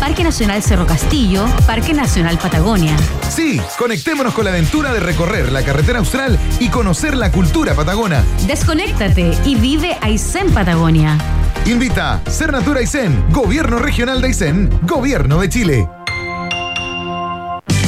Parque Nacional Cerro Castillo, Parque Nacional Patagonia. Sí, conectémonos con la aventura de recorrer la carretera austral y conocer la cultura patagona. Desconéctate y vive Aysén Patagonia. Invita Ser Natura Aysén, Gobierno Regional de Aysén, Gobierno de Chile.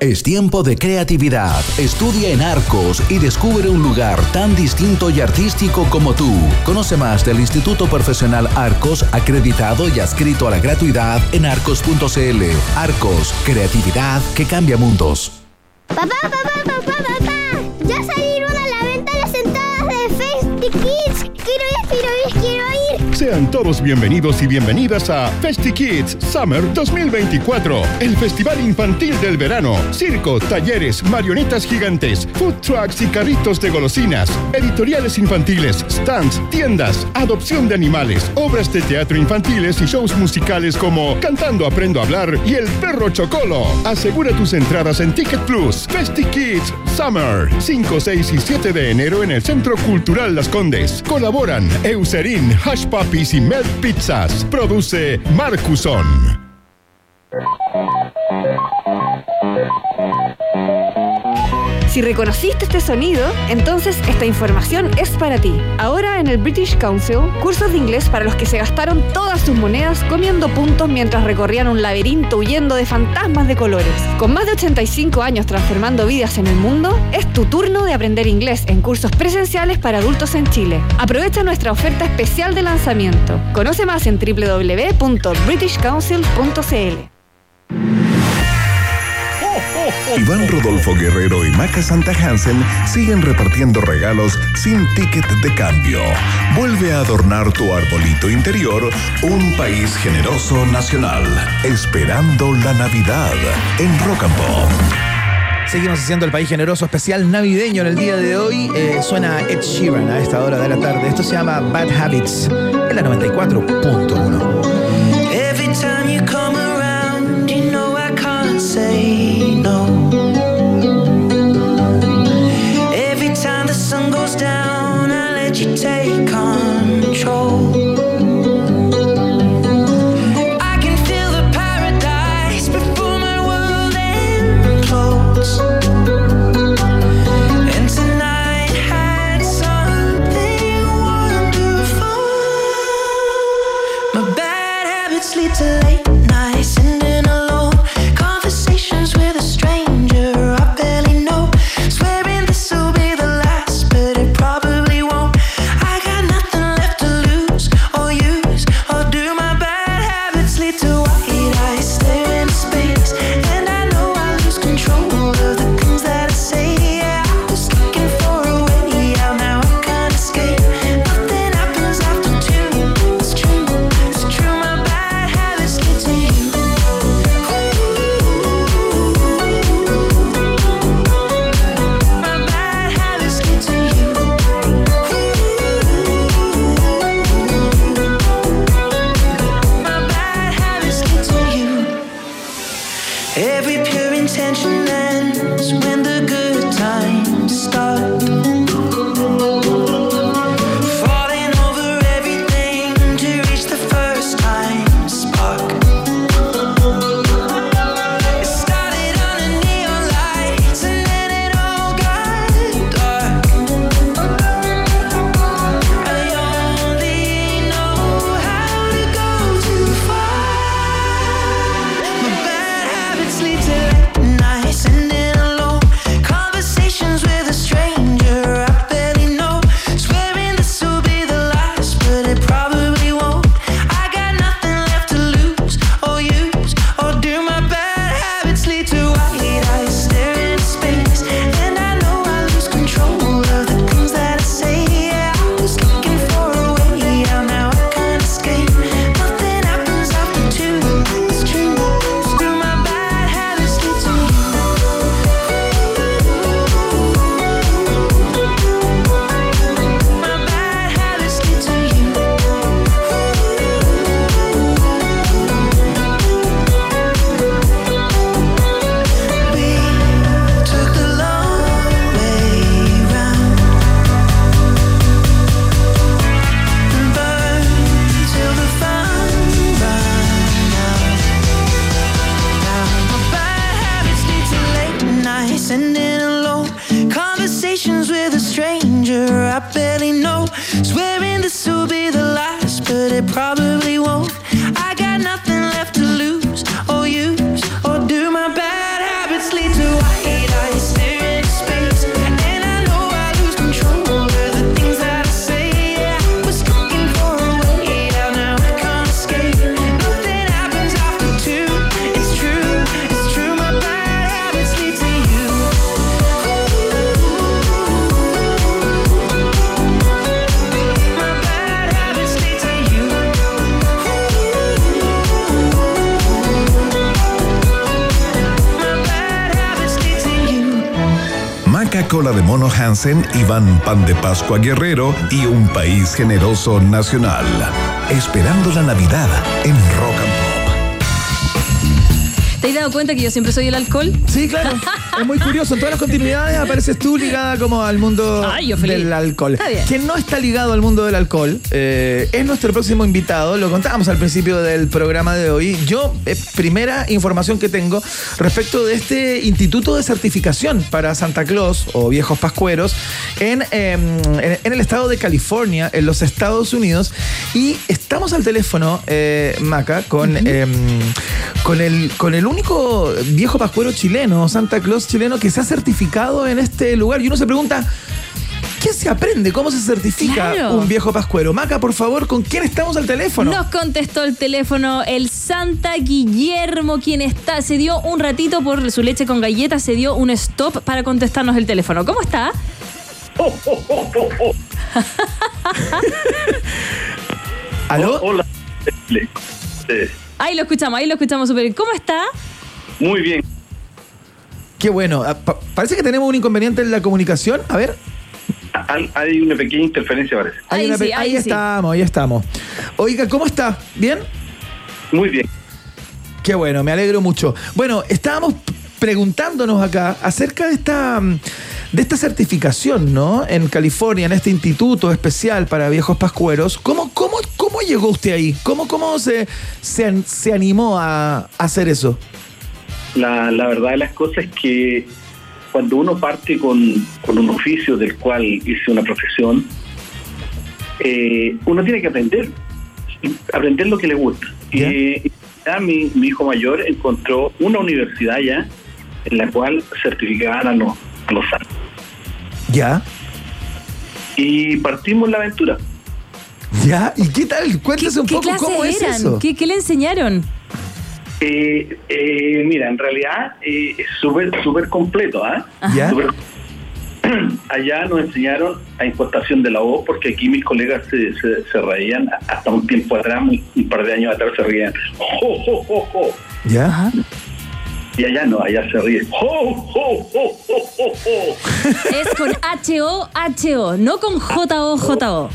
Es tiempo de creatividad. Estudia en Arcos y descubre un lugar tan distinto y artístico como tú. Conoce más del Instituto Profesional Arcos, acreditado y adscrito a la gratuidad en arcos.cl. Arcos, creatividad que cambia mundos. Papá, papá, papá, papá. Ya salieron a la venta las entradas de Festi Kids. Quiero ir, quiero ir, quiero ir. Sean todos bienvenidos y bienvenidas a Festi Kids Summer 2024, el festival infantil del verano. Circo, talleres, marionetas gigantes, food trucks y carritos de golosinas, editoriales infantiles, stands, tiendas, adopción de animales, obras de teatro infantiles y shows musicales como Cantando Aprendo a Hablar y El Perro Chocolo. Asegura tus entradas en Ticket Plus. Festi Kids Summer, 5, 6 y 7 de enero en el Centro Cultural Las Condes. Colaboran Eucerin, Hush Y Melt Pizzas. Produce Marcuson. Si reconociste este sonido, entonces esta información es para ti. Ahora en el British Council, cursos de inglés para los que se gastaron todas sus monedas comiendo puntos mientras recorrían un laberinto huyendo de fantasmas de colores. Con más de 85 años transformando vidas en el mundo, es tu turno de aprender inglés en cursos presenciales para adultos en Chile. Aprovecha nuestra oferta especial de lanzamiento. Conoce más en www.britishcouncil.cl. Iván Rodolfo Guerrero y Maca Santa Hansen siguen repartiendo regalos sin ticket de cambio. Vuelve a adornar tu arbolito interior un país generoso nacional, esperando la Navidad en Rock and Pop. Seguimos haciendo el país generoso especial navideño en el día de hoy. Eh, suena Ed Sheeran a esta hora de la tarde. Esto se llama Bad Habits en la 94.1. Every time you come around, you know I can't say no. Take control. De Mono Hansen, Iván Pan de Pascua Guerrero y un país generoso nacional. Esperando la Navidad en Rock and Pop. ¿Te has dado cuenta que yo siempre soy el alcohol? Sí, claro. Es muy curioso. En todas las continuidades apareces tú ligada como al mundo Ay, yo feliz. del alcohol. Está bien. Quien no está ligado al mundo del alcohol eh, es nuestro próximo invitado. Lo contábamos al principio del programa de hoy. Yo, eh, primera información que tengo respecto de este instituto de certificación para Santa Claus o viejos pascueros en, eh, en, en el estado de California, en los Estados Unidos. Y estamos al teléfono, eh, Maca, con, eh, con, el, con el único viejo pascuero chileno, Santa Claus chileno, que se ha certificado en este lugar. Y uno se pregunta. ¿Qué se aprende? ¿Cómo se certifica Claro. un viejo pascuero? Maca, por favor, ¿con quién estamos al teléfono? Nos contestó el teléfono el Santa Guillermo, quien está, se dio un ratito por su leche con galletas, se dio un stop para contestarnos el teléfono. ¿Cómo está? ¿Aló? Hola. Ahí lo escuchamos, ahí lo escuchamos súper bien. ¿Cómo está? Muy bien. Qué bueno. Ah, pa- parece que tenemos un inconveniente en la comunicación. A ver. Hay- Hay una pequeña interferencia, parece. Ahí una sí, pe- ahí sí. estamos, ahí estamos. Oiga, ¿cómo está? ¿Bien? Muy bien. Qué bueno, me alegro mucho. Bueno, estábamos preguntándonos acá acerca de esta, mm, de esta certificación, ¿no? En California, en este instituto especial para viejos pascueros. ¿Cómo, cómo, cómo llegó usted ahí? ¿Cómo, cómo se, se, an- se animó a, a hacer eso? La, la verdad de las cosas es que cuando uno parte con, con un oficio del cual hice una profesión, eh, uno tiene que aprender, aprender lo que le gusta. Y eh, ya mi, mi hijo mayor encontró una universidad ya en la cual certificaban a los, a los santos. ¿Ya? Y partimos la aventura. ¿Ya? ¿Y qué tal? Cuéntese un ¿Qué poco cómo es eran? eso. ¿Qué, qué le enseñaron? Eh, eh, mira, en realidad eh, es súper súper completo, ¿ah? ¿Ya? Allá nos enseñaron a importación de la voz, porque aquí mis colegas se, se, se reían, hasta un tiempo atrás, un, un par de años atrás se reían. ¡Jo, jo, jo, jo! ¿Ya? Y allá no, allá se ríen. ¡Jo, jo, jo, jo, jo, jo! Es con H-O-H-O, no con J-O-J-O.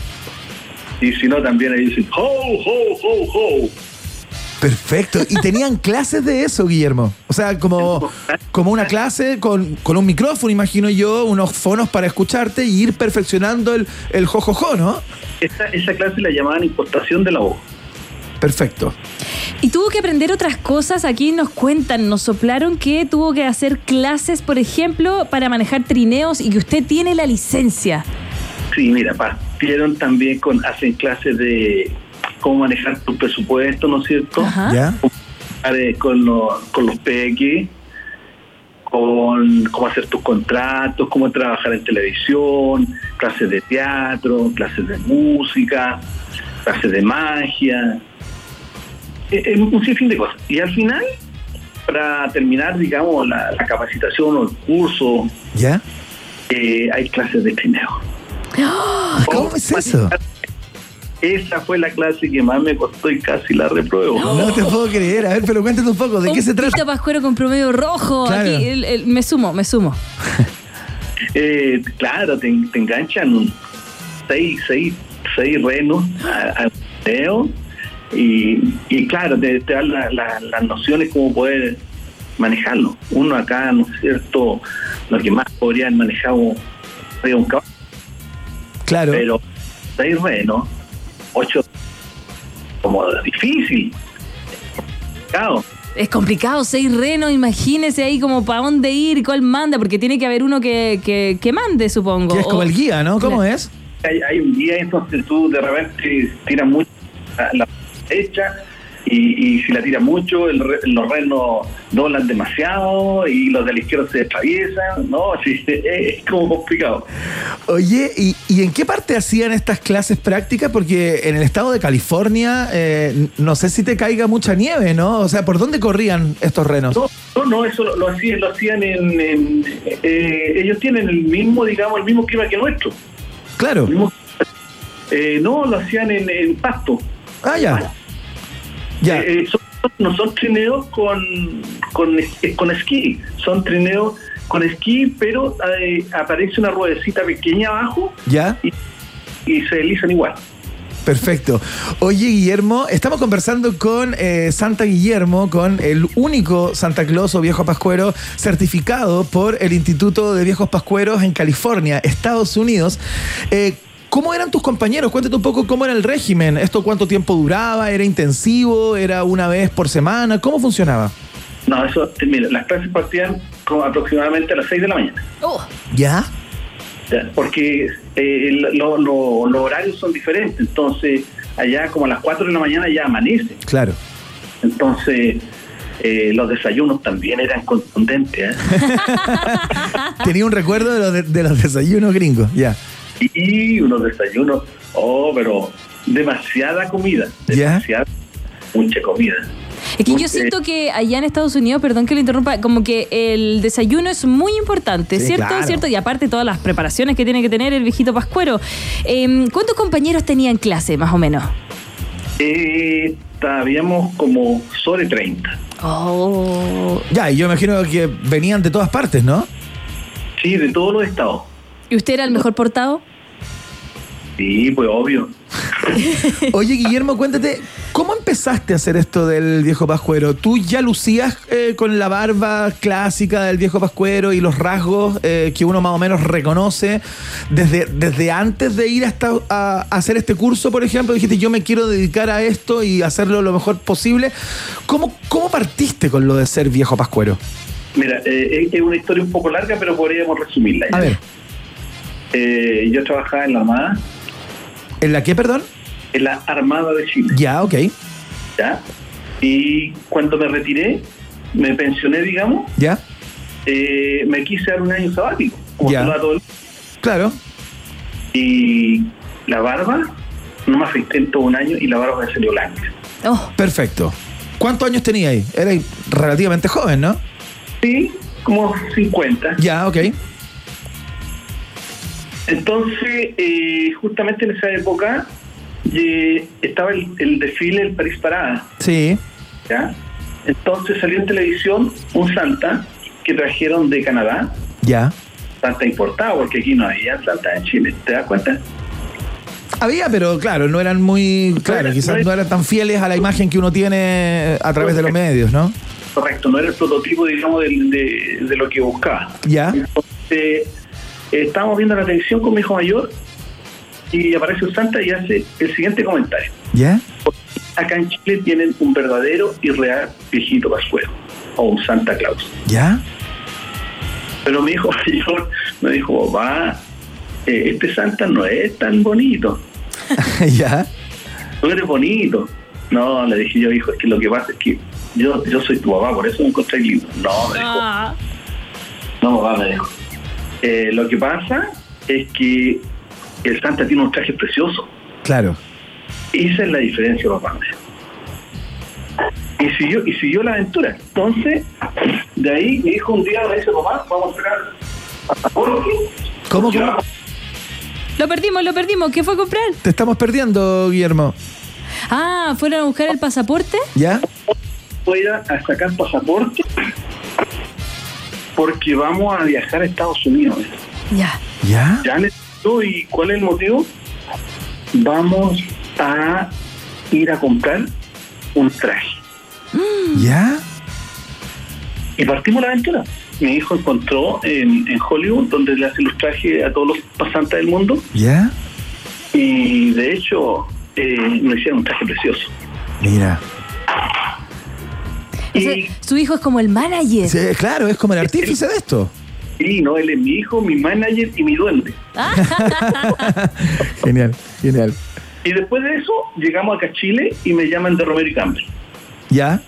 Y si no, también ahí dicen ¡Jo, jo, jo, jo! Perfecto. ¿Y tenían clases de eso, Guillermo? O sea, como, como una clase con, con un micrófono, imagino yo, unos fonos para escucharte y ir perfeccionando el, el jojojo, ¿no? Esa, esa clase la llamaban importación de la voz. Perfecto. Y tuvo que aprender otras cosas. Aquí nos cuentan, nos soplaron que tuvo que hacer clases, por ejemplo, para manejar trineos y que usted tiene la licencia. Sí, mira, partieron también con, hacen clases de cómo manejar tu presupuesto, ¿no es cierto? Ajá. ¿Ya? Eh, con, los con los PX, con cómo hacer tus contratos, cómo trabajar en televisión, clases de teatro, clases de música, clases de magia, eh, eh, un sinfín de cosas. Y al final, para terminar, digamos, la, la capacitación o el curso, ¿Ya? eh, hay clases de trineo. ¿Cómo es eso? Esa fue la clase que más me costó y casi la repruebo. No te puedo creer. A ver, pero cuéntate un poco, ¿de qué se trata? Pascuero con promedio rojo. Claro. Aquí, el- el- me sumo, me sumo. Eh, claro, te, te enganchan seis, seis, seis renos al video y, y claro, te, te dan la- la- las nociones cómo poder manejarlo. Uno acá, ¿no es cierto? Lo que más podría haber manejado sería un caballo, Claro. pero seis renos, ocho, como difícil. Claro. Es complicado, seis renos, imagínese ahí como para dónde ir, cuál manda, porque tiene que haber uno que, que, que mande, supongo. Que es como O- el guía, ¿no? ¿Cómo es? Hay, hay un día entonces tú de repente tiras mucho la, la derecha y, y si la tiras mucho el los renos doblan demasiado y los de la izquierda se atraviesan, ¿no? Sí, es, es como complicado. Oye, ¿y, y en qué parte hacían estas clases prácticas? Porque en el estado de California, eh, no sé si te caiga mucha nieve, ¿no? O sea, ¿por dónde corrían estos renos? No, no, no, eso lo, lo hacían, lo hacían en... en- eh, ellos tienen el mismo, digamos, el mismo clima que nuestro. Claro. Eh, no, lo hacían en, en pasto. Ah, ya. Ya. Eh, eh, son- no son trineos con, con, con esquí, son trineos con esquí, pero eh, aparece una ruedecita pequeña abajo ¿Ya? y se deslizan igual. Perfecto. Oye, Guillermo, estamos conversando con eh, Santa Guillermo, con el único Santa Claus o viejo pascuero certificado por el Instituto de Viejos Pascueros en California, Estados Unidos. Eh, ¿Cómo eran tus compañeros? Cuéntate un poco cómo era el régimen. ¿Esto cuánto tiempo duraba? ¿Era intensivo? ¿Era una vez por semana? ¿Cómo funcionaba? No, eso, eh, mira, las clases partían como aproximadamente a las 6 de la mañana. ¿Ya? Ya, Porque eh, el- lo- lo- los horarios son diferentes, entonces allá como a las 4 de la mañana ya amanece. Claro. Entonces eh, los desayunos también eran contundentes. ¿eh? Tenía un recuerdo de los, de- de los desayunos gringos. Ya. Y unos desayunos, oh, pero demasiada comida, demasiada, mucha comida. Es que yo siento que allá en Estados Unidos, perdón que lo interrumpa, como que el desayuno es muy importante, Sí, ¿cierto? claro. ¿Cierto? Y aparte todas las preparaciones que tiene que tener el viejito pascuero. Em, ¿Cuántos compañeros tenían clase, más o menos? Eh, habíamos como sobre 30. Oh. Ya, y yo imagino que venían de todas partes, ¿no? Sí, de todos los estados. ¿Y usted era el mejor portado? Sí, pues obvio. Oye, Guillermo, cuéntate, ¿cómo empezaste a hacer esto del viejo pascuero? ¿Tú ya lucías eh, con la barba clásica del viejo pascuero y los rasgos eh, que uno más o menos reconoce desde, desde antes de ir hasta a, a hacer este curso, por ejemplo? Dijiste, yo me quiero dedicar a esto y hacerlo lo mejor posible. ¿Cómo, cómo partiste con lo de ser viejo pascuero? Mira, eh, es una historia un poco larga, pero podríamos resumirla. A ver. Eh, yo trabajaba en la Armada. ¿En la qué, perdón? En la Armada de Chile. Ya, ok. ¿ya? Y cuando me retiré, me pensioné, digamos, ¿Ya? eh, me quise dar un año sabático. Como Ya. todo el- Claro. Y la barba, no me afecté en todo un año y la barba me salió blanca. Perfecto. ¿Cuántos años tenía ahí? Era relativamente joven, ¿no? Sí, como 50. Ya, ok. Entonces, eh, justamente en esa época eh, estaba el, el desfile del París Parada. Sí. ¿ya? Entonces salió en televisión un Santa que trajeron de Canadá, Ya. Santa importado, porque aquí no había Santa en Chile, ¿te das cuenta? Había, pero claro, no eran muy. Claro, quizás no no eran tan fieles a la imagen que uno tiene a través de los medios, ¿no? Correcto, no era el prototipo, digamos, de, de lo que buscaba. Ya. Entonces, eh, estábamos viendo la televisión con mi hijo mayor y aparece un Santa y hace el siguiente comentario. ¿Ya? Acá en Chile tienen un verdadero y real viejito pascuero, o un Santa Claus. ¿Ya? Pero mi hijo mayor me dijo, papá, eh, este Santa no es tan bonito. ¿Ya? Tú eres bonito. No, le dije yo, hijo, es que lo que pasa es que yo, yo soy tu papá, por eso me encontré lindo. No, me dijo, Ah. no, papá, me dijo. Eh, lo que pasa es que el Santa tiene un traje precioso. Claro. Esa es la diferencia, papá. Y siguió, y siguió la aventura. Entonces, de ahí mi hijo un día me dice, papá, vamos a sacar pasaporte. ¿Cómo, cómo? Lo perdimos, lo perdimos. ¿Qué fue a comprar? Te estamos perdiendo, Guillermo. Ah, ¿fueron a buscar el pasaporte? ¿Ya? Voy a, a sacar pasaporte porque vamos a viajar a Estados Unidos. Ya. ¿Ya? ¿Ya necesito? ¿Y cuál es el motivo? Vamos a ir a comprar un traje. ¿Ya? Y partimos la aventura. Mi hijo encontró en, en Hollywood, donde le hacen los trajes a todos los pasantes del mundo, ¿Ya? y de hecho eh, nos hicieron un traje precioso. Mira. O sea, su hijo es como el manager. Sí, claro, es como el artífice de esto. Sí, no, él es mi hijo, mi manager y mi duende. Genial, genial. Y después de eso, llegamos acá a Chile y me llaman de Romero y Campbell. ¿Ya?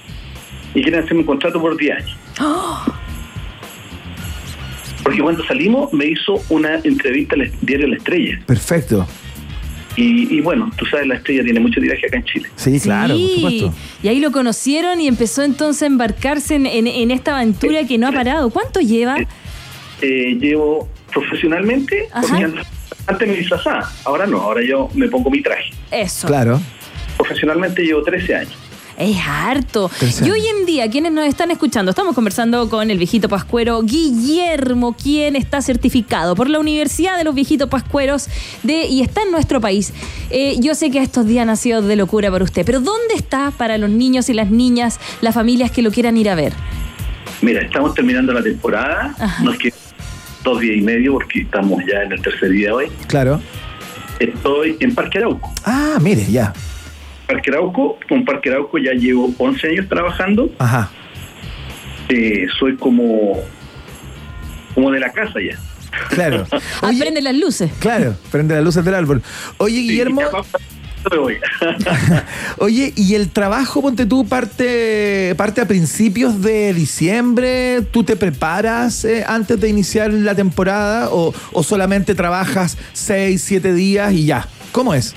Y quieren hacerme un contrato por 10 años. Porque cuando salimos me hizo una entrevista al diario La Estrella. Perfecto. Y, y bueno, tú sabes, La Estrella tiene mucho tiraje acá en Chile. Sí, claro, por supuesto. Y ahí lo conocieron y empezó entonces a embarcarse en, en- en esta aventura que no ha parado. ¿Cuánto lleva? Eh, llevo profesionalmente, Ajá. porque antes- antes me disfrazaba, ahora no, ahora yo me pongo mi traje. Eso. Claro. Profesionalmente llevo 13 años. Es harto. Tercero. Y hoy en día, quienes nos están escuchando, estamos conversando con el viejito pascuero Guillermo, quien está certificado por la Universidad de los Viejitos Pascueros de, y está en nuestro país. Eh, yo sé que estos días han sido de locura para usted, pero ¿dónde está para los niños y las niñas, las familias que lo quieran ir a ver? Mira, estamos terminando la temporada, nos quedan dos días y medio porque estamos ya en el tercer día hoy. Claro. Estoy en Parque Arauco. Ah, mire, ya. Parque Arauco, con Parque Arauco ya llevo 11 años trabajando. Ajá. Eh, soy como, como de la casa ya. Claro. Aprende las luces. Claro, prende las luces del árbol. Oye, Guillermo. Oye, ¿y el trabajo, ponte tú, parte, parte a principios de diciembre? ¿Tú te preparas eh, antes de iniciar la temporada o, o solamente trabajas seis, siete días y ya? ¿Cómo es?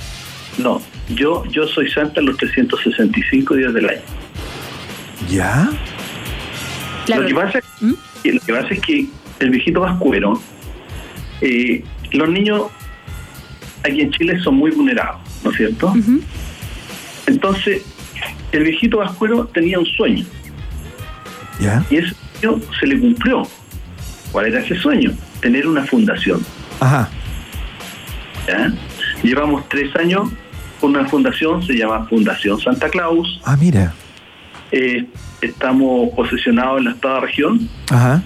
No, yo, yo soy santa los 365 días del año. ¿Ya? Lo, que pasa, que- lo que pasa es que el viejito vascuero, eh, los niños aquí en Chile son muy vulnerados, ¿no es cierto? Entonces, el viejito vascuero tenía un sueño. ¿Ya? Y ese sueño se le cumplió. ¿Cuál era ese sueño? Tener una fundación. Ajá. ¿ya? Llevamos tres años con una fundación, se llama Fundación Santa Claus. Ah, mira. Eh, estamos posesionados en la octava región, Ajá.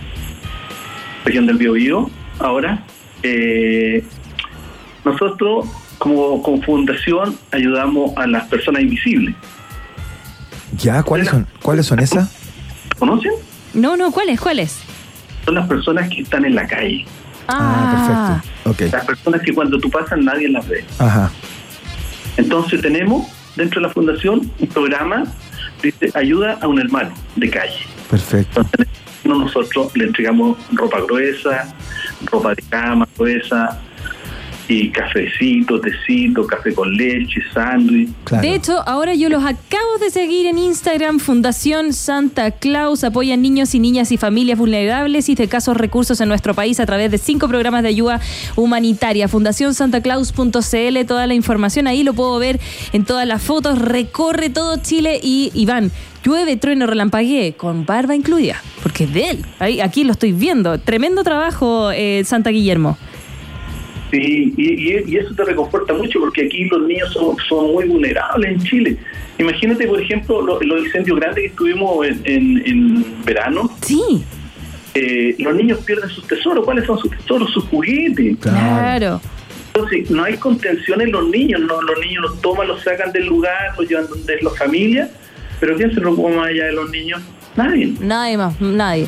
región del Biobío. Ahora, eh, nosotros como, como fundación ayudamos a las personas invisibles. ¿Ya? ¿Cuáles son, ¿cuáles son esas? ¿Conocen? No, no, ¿cuáles? ¿Cuáles? Son las personas que están en la calle. Ah, perfecto. Ok. Las personas que cuando tú pasas nadie las ve. Ajá. Entonces tenemos dentro de la fundación un programa dice ayuda a un hermano de calle. Perfecto. Entonces nosotros le entregamos ropa gruesa, ropa de cama gruesa y cafecito, tecito, café con leche, sándwich. De hecho, ahora yo los acabo de seguir en Instagram, Fundación Santa Claus, apoya a niños y niñas y familias vulnerables y de casos recursos en nuestro país a través de cinco programas de ayuda humanitaria. FundaciónSantaClaus.cl, toda la información ahí lo puedo ver en todas las fotos, recorre todo Chile y Iván. Llueve, trueno, relampaguee, con barba incluida, porque es de él. Ahí, aquí lo estoy viendo. Tremendo trabajo, eh, Santa Guillermo. Sí, y, y- y eso te reconforta mucho porque aquí los niños son, son muy vulnerables en Chile. Imagínate, por ejemplo, lo- los incendios grandes que tuvimos en, en- en verano. Sí. los niños pierden sus tesoros. ¿Cuáles son sus tesoros? Sus juguetes. Claro. Entonces, no hay contención en los niños. No, los niños los toman, los sacan del lugar, los llevan donde es la familia. Pero ¿quién se preocupa más allá de los niños? Nadie. Nadie más, nadie.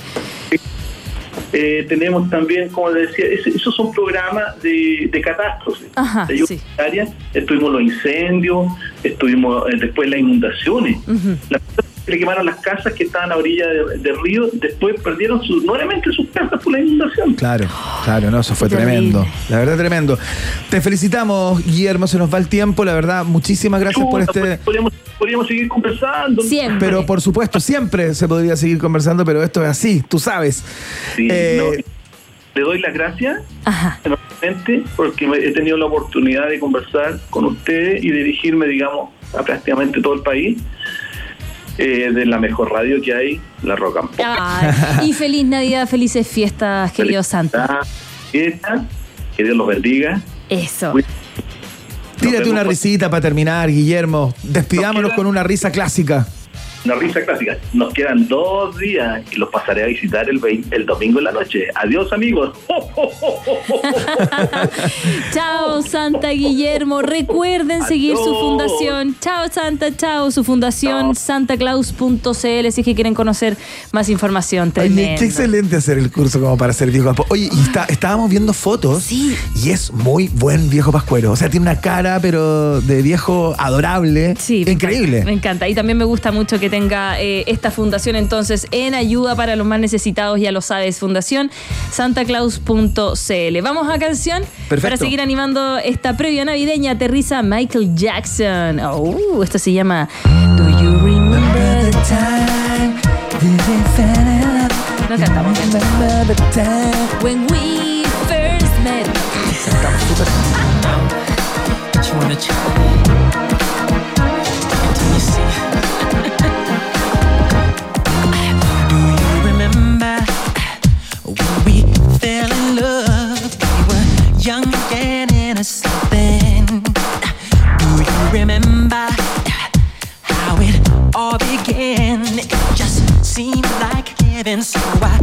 Eh, tenemos también, como les decía, esos son programas de, de catástrofes. Ajá, de sí. Estuvimos los incendios, estuvimos eh, después las inundaciones. Le quemaron las casas que estaban a orilla de- del río, después perdieron su, nuevamente sus casas por la inundación. Claro, claro, no, eso fue tremendo. La verdad, tremendo. Te felicitamos, Guillermo, se nos va el tiempo, la verdad, muchísimas gracias por este... Podríamos, podríamos seguir conversando. Pero por supuesto, siempre se podría seguir conversando, pero esto es así, tú sabes. Sí, Eh, no, le doy las gracias enormemente porque me- he tenido la oportunidad de conversar con ustedes y dirigirme, digamos, a prácticamente todo el país eh, de la mejor radio que hay, la Rock and Pop. Ay, y feliz Navidad, felices fiestas, querido Santa. Fiesta, que Dios los bendiga. Eso. Tírate una risita para terminar, Guillermo. Despidámonos con una risa clásica. Una risa clásica. Nos quedan dos días y los pasaré a visitar el, el domingo en la noche. Adiós, amigos. Chao, Santa Guillermo. Recuerden seguir su fundación. Chao, Santa. Chao, su fundación santaclaus.cl si es que quieren conocer más información. Tremendo. qué excelente hacer el curso como para ser viejo pascuero. Oye, y está- estábamos viendo fotos Sí. y es muy buen viejo pascuero. O sea, tiene una cara, pero de viejo adorable. Sí, me Increíble. encanta, Me encanta. Y también me gusta mucho que tenga eh, esta fundación entonces en ayuda para los más necesitados, ya lo sabes, fundación santaclaus.cl. Vamos a canción Perfecto. para seguir animando esta previa navideña. Aterriza Michael Jackson. Oh, esto se llama Do You Remember the Time? No cantamos. When we first met. You wanna like heaven, so I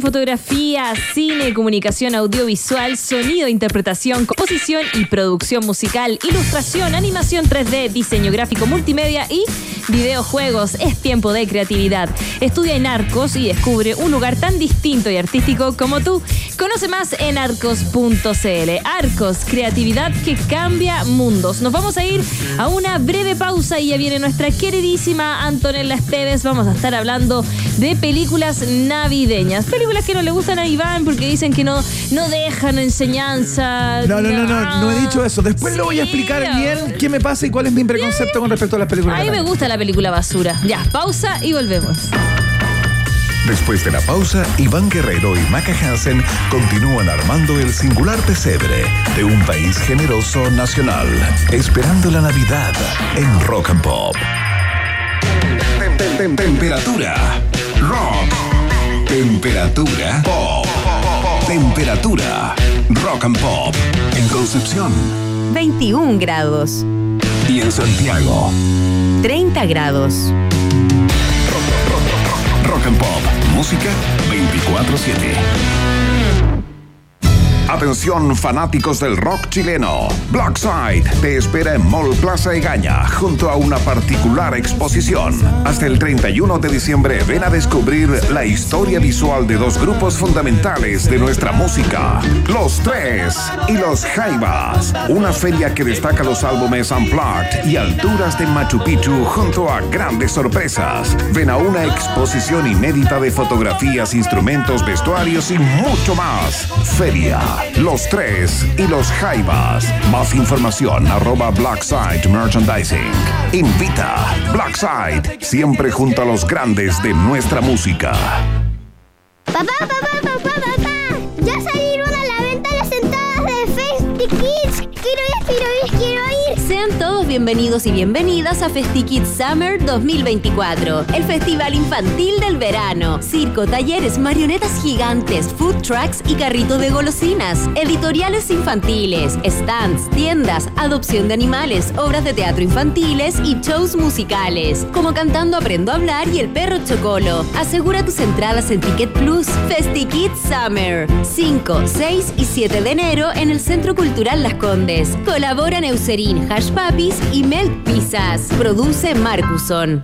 fotografía, cine, comunicación audiovisual, sonido, interpretación, composición y producción musical, ilustración, animación 3D, diseño gráfico multimedia y videojuegos. Es tiempo de creatividad. Estudia en Arcos y descubre un lugar tan distinto y artístico como tú. Conoce más en arcos.cl. Arcos, creatividad que cambia mundos. Nos vamos a ir a una breve pausa y ya viene nuestra queridísima Antonella Esteves. Vamos a estar hablando de películas navideñas. Películas que no le gustan a Iván porque dicen que no, no dejan enseñanza. No, no, no, no, no he dicho eso. Después lo voy a explicar bien qué me pasa y cuál es mi preconcepto con respecto a las películas. A mí me gusta la película basura. Ya, pausa y volvemos. Después de la pausa, Iván Guerrero y Maca Hansen continúan armando el singular pesebre de un país generoso nacional, esperando la Navidad en Rock and Pop. Tem- tem- tem- Temperatura rock. Temperatura pop. Temperatura rock and pop. En Concepción 21 grados. Y en Santiago. 30 grados. Rock and Pop. Música 24-7. Atención fanáticos del rock chileno. Blackside te espera en Mall Plaza Egaña junto a una particular exposición. Hasta el 31 de diciembre ven a descubrir la historia visual de dos grupos fundamentales de nuestra música. Los Tres y Los Jaivas. Una feria que destaca los álbumes Unplugged y alturas de Machu Picchu junto a grandes sorpresas. Ven a una exposición inédita de fotografías, instrumentos, vestuarios y mucho más. Feria, Los Tres y Los Jaivas. Más información arroba Blackside Merchandising. Invita Blackside, siempre junto a los grandes de nuestra música. Papá, papá, papá, papá. Ya salieron a la venta las entradas de Festi Kids. Quiero ir, quiero ir, quiero. Sean todos bienvenidos y bienvenidas a FestiKids Summer 2024, el festival infantil del verano. Circo, talleres, marionetas gigantes, food trucks y carritos de golosinas, editoriales infantiles, stands, tiendas, adopción de animales, obras de teatro infantiles y shows musicales, como Cantando Aprendo a Hablar y El Perro Chocolo. Asegura tus entradas en Ticket Plus. FestiKids Summer, 5, 6 y 7 de enero en el Centro Cultural Las Condes. Colaboran Eucerin, Hash y Milk Pizzas. Produce Marcuson.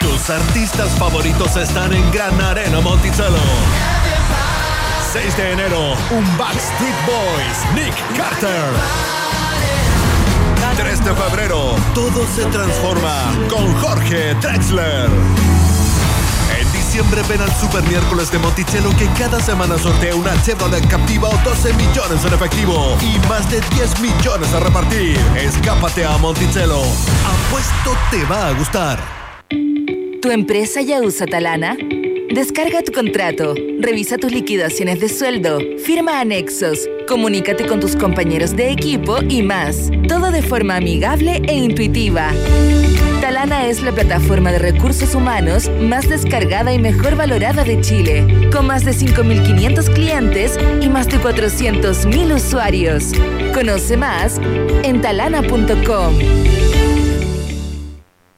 Tus artistas favoritos están en Gran Arena Monticello. 6 de enero, un Backstreet Boys, Nick Carter. 3 de febrero, todo se transforma con Jorge Drexler. Diciembre ven al Super Miércoles de Monticello que cada semana sortea una Chevrolet Captiva o 12 millones en efectivo y más de 10 millones a repartir. Escápate a Monticello. Apuesto te va a gustar. ¿Tu empresa ya usa Talana? Descarga tu contrato, revisa tus liquidaciones de sueldo, firma anexos, comunícate con tus compañeros de equipo y más. Todo de forma amigable e intuitiva. Talana es la plataforma de recursos humanos más descargada y mejor valorada de Chile, con más de 5.500 clientes y más de 400.000 usuarios. Conoce más en talana.com.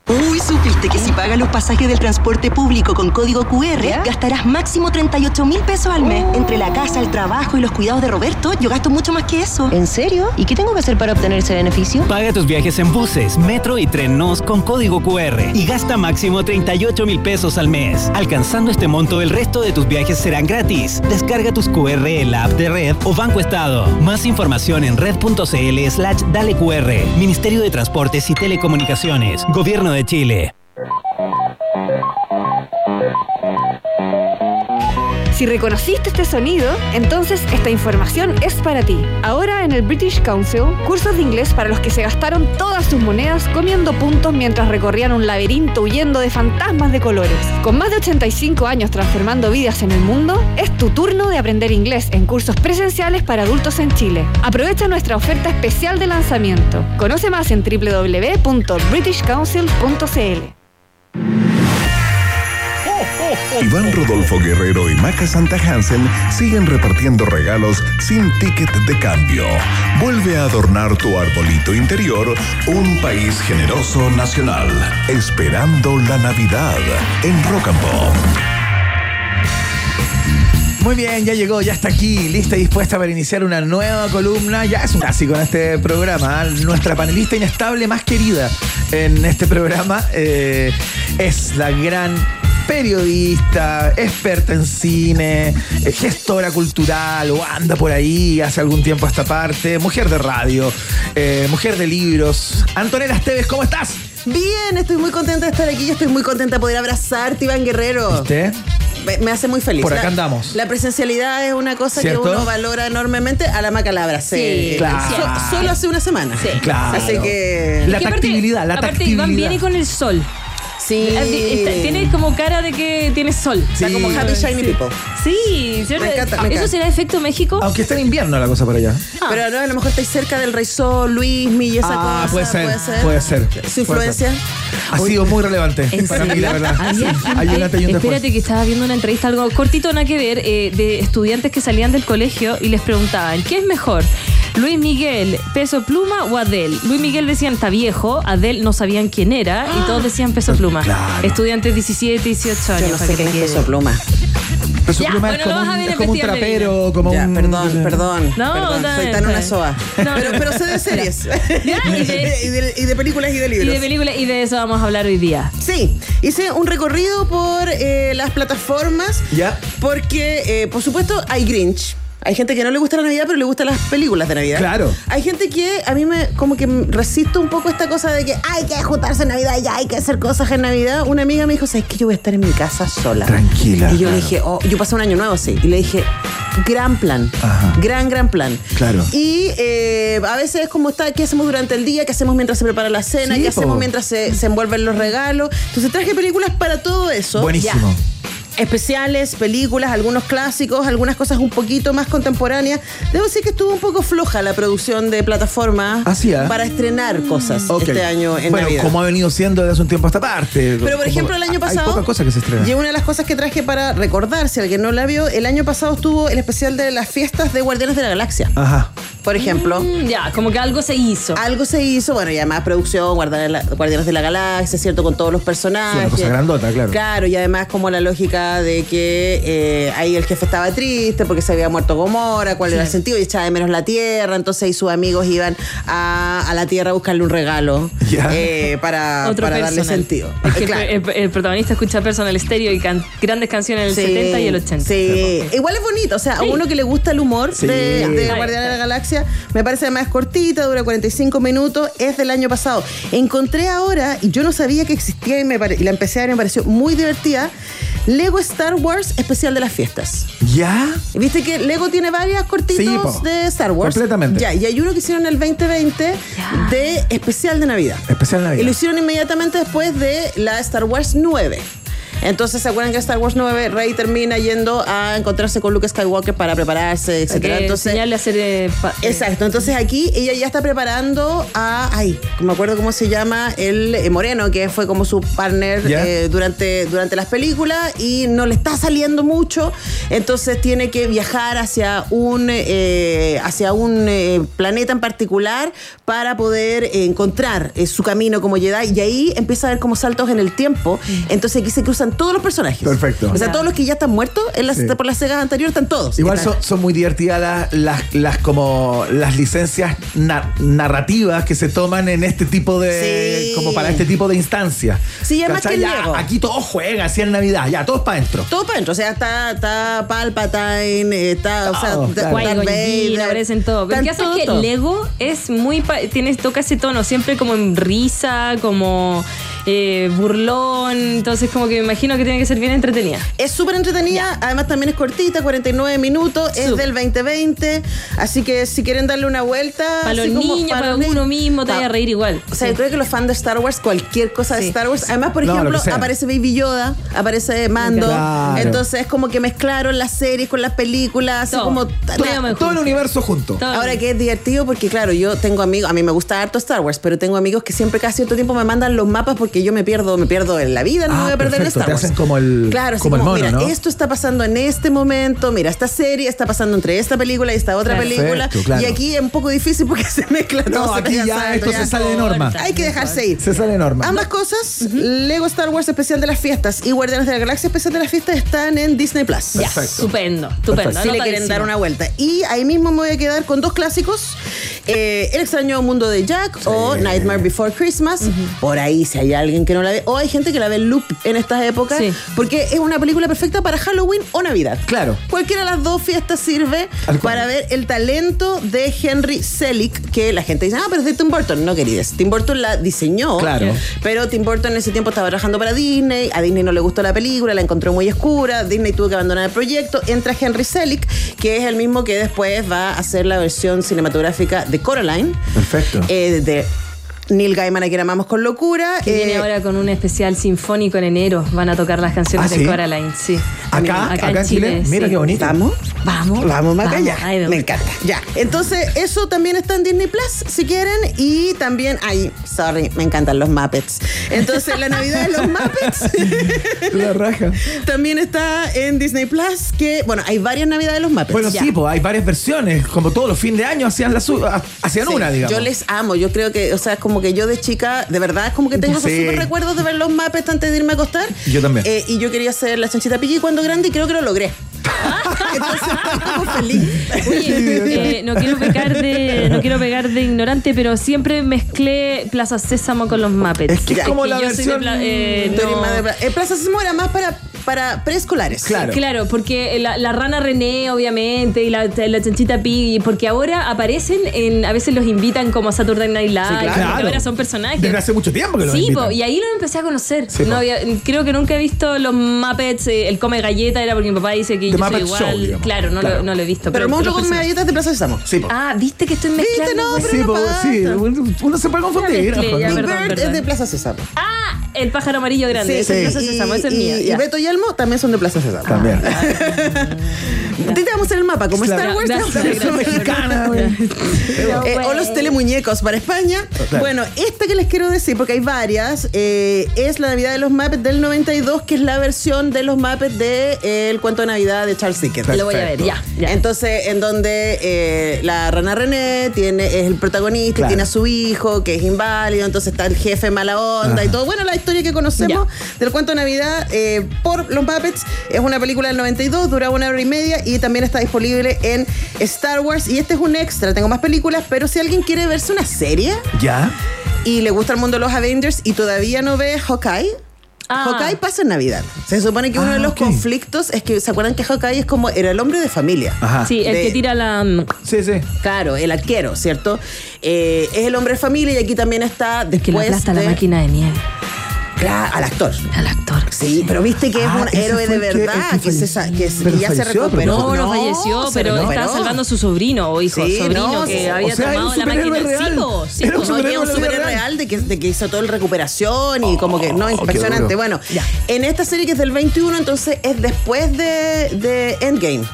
Uy, ¿supiste que si pagas los pasajes del transporte público con código QR, gastarás máximo 38 mil pesos al mes? Entre la casa, el trabajo y los cuidados de Roberto, yo gasto mucho más que eso. ¿En serio? ¿Y qué tengo que hacer para obtener ese beneficio? Paga tus viajes en buses, metro y tren NOS con código QR y gasta máximo 38 mil pesos al mes. Alcanzando este monto, el resto de tus viajes serán gratis. Descarga tus QR en la app de Red o Banco Estado. Más información en red.cl slash dale QR. Ministerio de Transportes y Telecomunicaciones. Gobierno de Chile. Si reconociste este sonido, entonces esta información es para ti. Ahora en el British Council, cursos de inglés para los que se gastaron todas sus monedas comiendo puntos mientras recorrían un laberinto huyendo de fantasmas de colores. Con más de 85 años transformando vidas en el mundo, es tu turno de aprender inglés en cursos presenciales para adultos en Chile. Aprovecha nuestra oferta especial de lanzamiento. Conoce más en www.britishcouncil.cl. Iván Rodolfo Guerrero y Maca Santa Hansen siguen repartiendo regalos sin ticket de cambio. Vuelve a adornar tu arbolito interior un país generoso nacional, esperando la Navidad en Rock. Muy bien, ya llegó, ya está aquí, lista y dispuesta para iniciar una nueva columna. Ya es un clásico en este programa. ¿eh? Nuestra panelista inestable más querida en este programa eh, es la gran periodista, experta en cine, eh, gestora cultural o anda por ahí hace algún tiempo a esta parte, mujer de radio, eh, mujer de libros. Antonella Esteves, ¿cómo estás? Bien, estoy muy contenta de estar aquí. Estoy muy contenta de poder abrazarte, Iván Guerrero. ¿Usted? Me, hace muy feliz. Por acá La- andamos. La presencialidad es una cosa ¿Cierto? que uno valora enormemente. A la macalabra, sí. Sí, claro. So- solo hace una semana. Sí. Claro. Así que. La tactibilidad, la aparte, Iván tactibilidad. viene con el sol. Sí. Está- Tiene como cara de que tiene sol. Está como happy shiny people. Sí, ¿cierto? Me encanta, me ¿Eso será efecto México? Aunque está en invierno la cosa por allá. Pero no, a lo mejor estáis cerca del Rey Sol, Luis, y esa Ah, cosa. puede ser, Puede ser. puede ser. Su influencia. Ha sido muy relevante ¿En para mí, la verdad. Sí. Hay. Espérate que estaba viendo una entrevista, algo cortito, nada que ver, eh, de estudiantes que salían del colegio y les preguntaban, ¿qué es mejor? Luis Miguel, Peso Pluma o Adel. Luis Miguel decían, está viejo, Adel no sabían quién era y todos decían Peso Pluma. Claro. Estudiantes 17, 18 años. Yo no para sé que quién es. Peso Pluma. Peso Ya, Pluma es como lo vas a ver como un trapero, como Ya, un... perdón, perdón. No, perdón. está Soy tan una soa. No, pero, no. pero sé de series. Ya, y de- y, de, y de películas y de Y libros. de películas, y de eso vamos a hablar hoy día. Sí, hice un recorrido por eh, las plataformas Ya. porque, eh, por supuesto, hay Grinch. Hay gente que no le gusta la Navidad, pero le gustan las películas de Navidad. Claro. Hay gente que a mí me como que resisto un poco esta cosa de que hay que juntarse en Navidad, ya hay que hacer cosas en Navidad. Una amiga me dijo, ¿sabes que Yo voy a estar en mi casa sola. Tranquila, Y yo claro. le dije, oh, yo pasé un año nuevo, sí. Y le dije, gran plan. Ajá. Gran, gran plan. Claro. Y eh, a veces es como está, ¿qué hacemos durante el día? ¿Qué hacemos mientras se prepara la cena? Sí, ¿Qué po. hacemos mientras se, se envuelven los regalos? Entonces traje películas para todo eso. Buenísimo. Ya. Especiales, películas, algunos clásicos, algunas cosas un poquito más contemporáneas. Debo decir que estuvo un poco floja la producción de plataformas Ah, sí, ¿eh? para estrenar cosas Ok. este año en bueno, Navidad. como ha venido siendo desde hace un tiempo a esta parte. Pero por ejemplo, el año Hay pasado. pocas cosas que se estrenan. Y una de las cosas que traje para recordar, si alguien no la vio, el año pasado estuvo el especial de las fiestas de Guardianes de la Galaxia. Ajá. Por ejemplo. Mm, ya, como que algo se hizo. Algo se hizo, bueno, y además producción, Guardianes de la, Guardianes de la Galaxia, ¿cierto? Con todos los Es personajes. una cosa grandota, claro. Claro, y además como la lógica de que eh, ahí el jefe estaba triste porque se había muerto Gomora, cuál era el sentido, y echaba de menos la tierra, entonces ahí sus amigos iban a, a la tierra a buscarle un regalo Ya. eh, para, Otro para darle sentido. Es que Claro. el, el protagonista escucha personal estéreo y can- grandes canciones del Sí, 70 y el 80. Sí, igual es bonito. O sea, a Sí. uno que le gusta el humor Sí. de, de Guardián de la bien. Me parece además cortita, dura 45 minutos, es del año pasado. Encontré ahora, y yo no sabía que existía y, me pare- y la empecé a ver y me pareció muy divertida, Lego Star Wars especial de las fiestas. ¿Ya? Viste que Lego tiene varias cortitos Sí, de Star Wars. Completamente. Ya, y hay uno que hicieron el 2020 Ya. de especial de Navidad. Especial Y lo Navidad. hicieron inmediatamente después de la Star Wars 9. Entonces, ¿se acuerdan que Star Wars 9 Rey termina yendo a encontrarse con Luke Skywalker para prepararse, etcétera? Entonces, enseñarle a hacer. eh, eh, Exacto, entonces aquí ella ya está preparando a, ay, me acuerdo cómo se llama, el eh, Moreno, que fue como su partner Ya. eh, durante, durante las películas y no le está saliendo mucho, entonces tiene que viajar hacia un, eh, hacia un eh, planeta en particular para poder eh, encontrar eh, su camino como Jedi y ahí empieza a ver como saltos en el tiempo, entonces aquí se cruzan todos los personajes. Perfecto. O sea, todos los que ya están muertos en las, Sí. por las segas anteriores están todos. Igual Están- son, son muy divertidas las, las, las como las licencias na- narrativas que se toman en este tipo de Sí. como para este tipo de instancias. Sí, además ¿Cachai? que el Ya, Lego. aquí todos juegan, así en Navidad, ya, todos para adentro. Todo para adentro, o sea, está, está Palpatine, está, o sea, está aparecen todo. Pero Están ¿qué hace todo, es que. Lego es muy. Tiene, toca ese tono, siempre como en risa, como eh, burlón. Entonces, como que me imagino que tiene que ser bien entretenida. Es súper entretenida, además también es cortita, 49 minutos, es del 2020, así que si quieren darle una vuelta... Para los niños, para, niños, uno mismo, te vaya a reír igual. O sea, yo creo que los fans de Star Wars, cualquier cosa de. Star Wars, además, por No, ejemplo, aparece Baby Yoda, aparece Mando, Claro. entonces es como que mezclaron las series con las películas, así Todo. como... Todo el universo junto. Todo. Ahora que es divertido porque claro, yo tengo amigos, a mí me gusta harto Star Wars, pero tengo amigos que siempre cada cierto tiempo me mandan los mapas porque que yo me pierdo, me pierdo en la vida, no me voy a perder en Ah, Perfecto, Star te Wars. hacen como el, Claro, así como el como, mono, mira, ¿no? esto está pasando en este momento, mira, esta serie está pasando entre esta película y esta otra Claro. película. Perfecto, claro. Y aquí es un poco difícil porque se mezcla No, todo. se aquí ya salto, esto se sale de norma. Hay que dejarse ir. Se sale de norma. Ambas cosas, Lego Star Wars especial de las fiestas y Guardianes de la Galaxia especial de las fiestas están en Disney Plus. Ya, estupendo, estupendo. Si le quieren dar una vuelta. Y ahí mismo me voy a quedar con dos clásicos: eh, El extraño mundo de Jack o Nightmare Before Christmas. Por ahí, si hay alguien que no la ve, o hay gente que la ve en loop en estas épocas, porque es una película perfecta para Halloween o Navidad. Claro. Cualquiera de las dos fiestas sirve para ver el talento de Henry Selick, que la gente dice, ah, pero es de Tim Burton. No, queridas. Tim Burton la diseñó. Claro. Pero Tim Burton en ese tiempo estaba trabajando para Disney. A Disney no le gustó la película, la encontró muy oscura. Disney tuvo que abandonar el proyecto. Entra Henry Selick, que es el mismo que después va a hacer la versión cinematográfica de Coraline. Perfecto. eh, de Neil Gaiman, a quien amamos con locura. Que viene Eh, ahora con un especial sinfónico en enero. Van a tocar las canciones ¿Ah, de? Coraline, sí. Acá, acá, en Chile. Mira sí. qué bonito. Vamos. Vamos. Vamos, Maca, Vamos, ya. me encanta. Ya. Entonces, eso también está en Disney Plus, si quieren. Y también, ay, sorry, me encantan los Muppets. Entonces, la Navidad de los Muppets La raja. también está en Disney Plus. Que, bueno, hay varias Navidades de los Muppets. Bueno, Ya. sí, pues hay varias versiones. Como todos los fines de año hacían, la hacían Sí, una, digamos. Yo les amo, yo creo que, o sea, es como que yo de chica, de verdad, es como que tengo esos Sí. super recuerdos de ver los Muppets antes de irme a acostar. Yo también. Eh, y yo quería ser la chanchita Piggy cuando grande y creo que lo logré. Entonces, como feliz. Oye, eh, no quiero pecar de no quiero pegar de ignorante, pero siempre mezclé Plaza Sésamo con los Muppets. Es que es como la de versión- Pla- eh, no. de Pla- eh, Plaza Sésamo era más para, para preescolares. Claro, porque la, la rana René, obviamente, y la, la chanchita Piggy, porque ahora aparecen en, a veces los invitan como a Saturday Night Live, Sí, claro. ahora son personajes. Desde hace mucho tiempo que lo Sí, po, y ahí lo empecé a conocer. Sí, No había- creo que nunca he visto los Muppets, eh, el come galleta era porque mi papá dice que The yo soy Muppet igual. Show, digamos. claro, no, Claro. Lo, no lo he visto. Pero el monstruo los con personajes- medallitas de Plaza Sésamo. Sí, po. Ah, viste que estoy mezclando. no, pues? pero Sí, no po, sí, uno, se puede confundir. mezclé, ya, ajá. Big perdón, Bird perdón. es de Plaza Sésamo. Ah, el pájaro amarillo grande. ese es sí. Plaza Sésamo, es y, mío. y ya. Beto y También son de Plaza Sésamo. También. A ti te vamos a hacer el mapa, como Claro. Star Wars. Gracias, el gracias. Mexicana. Eh, o los telemuñecos para España. Claro. Bueno, esta que les quiero decir, porque hay varias, eh, es la Navidad de los Muppets del 92, que es la versión de los Muppets de eh, El cuento de Navidad de Charles Dickens. Lo voy a ver, ya. ya. Entonces, en donde eh, la rana René tiene, es el protagonista, y Claro. tiene a su hijo, que es inválido, entonces está el jefe mala onda Ajá. y todo. Bueno, la historia que conocemos del cuento de Navidad eh, por los Muppets es una película del 92, dura una hora y media y también está disponible en Star Wars. Y este es un extra, tengo más películas, pero si alguien quiere verse una serie Ya. y le gusta el mundo de los Avengers y todavía no ve Hawkeye. Ah. Hawkeye pasa en Navidad. Se supone que uno Ah, de los ok. conflictos es que se acuerdan que Hawkeye es como era el hombre de familia. Ajá. Sí, el de- que tira la. mm, Sí, sí. Claro, el arquero, ¿cierto? Eh, es el hombre de familia y aquí también está Que después aplasta de- la máquina de nieve. Claro, al actor. Al actor. Sí, pero viste que es Ah, un ese héroe de que- verdad, que, que se que se- que ya se recuperó. No, no, falleció, pero estaba salvando a su sobrino o hijo, Sí, sobrino no, que había O sea, tomado un la máquina. real. sí, Era un es superhéroe un superhéroe real. real de que, de que hizo todo el recuperación y como que, no, Oh, impresionante. Bueno, en esta serie que es del 21, entonces es después de, de Endgame.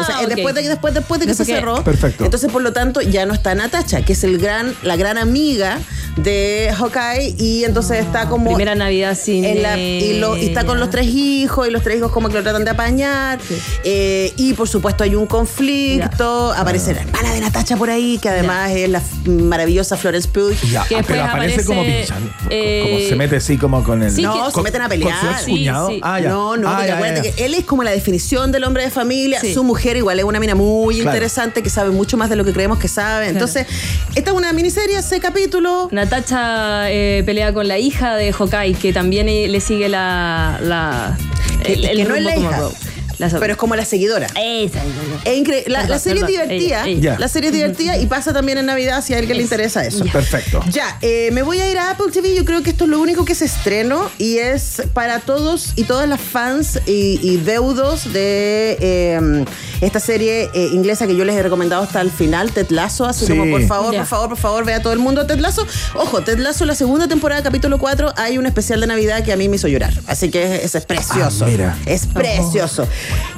O sea, Ah, ok. después de, después, después de que se que- cerró. Perfecto. Entonces, por lo tanto, ya no está Natacha, que es el gran, la gran amiga de Hawkeye. Y entonces está como. Primera Navidad sin. en la- y, lo- y está con los tres hijos y los tres hijos como que lo tratan de apañar Eh, y por supuesto hay un conflicto aparece la hermana de Natacha por ahí que además es la maravillosa Florence Pugh Ya, Que ah, pero aparece como pinchan. eh, como se mete así como con el. Sí, no, que- se meten a pelear. Con su Sí. Ah, ya. No, no, Ah, porque ya, acuérdate ya, ya. que él es como la definición del hombre de familia. Sí. Su mujer igual es una mina muy Claro. interesante que sabe mucho más de lo que creemos que sabe. Entonces, esta es una miniserie, seis capítulos. Natacha eh, pelea con la hija de Hawkeye, que también le sigue la. la Que- que no es rumbo la como hija. Rogue. La- Pero es como la seguidora. Esa. Es increíble. La, Perdón, la serie perdón. es divertida. Ella, ella. La serie es divertida y pasa también en Navidad si a alguien le interesa eso. Perfecto. Ya, eh, me voy a ir a Apple TV. Yo creo que esto es lo único que se estreno y es para todos y todas las fans y, y deudos de eh, esta serie eh, inglesa que yo les he recomendado hasta el final, Ted Lasso. Así Sí. como, por favor, Ya. por favor, por favor, vea todo el mundo Ted Lasso. Ojo, Ted Lasso, la segunda temporada, capítulo 4, hay un especial de Navidad que a mí me hizo llorar. Así que ese es precioso. Ah, mira. Es precioso.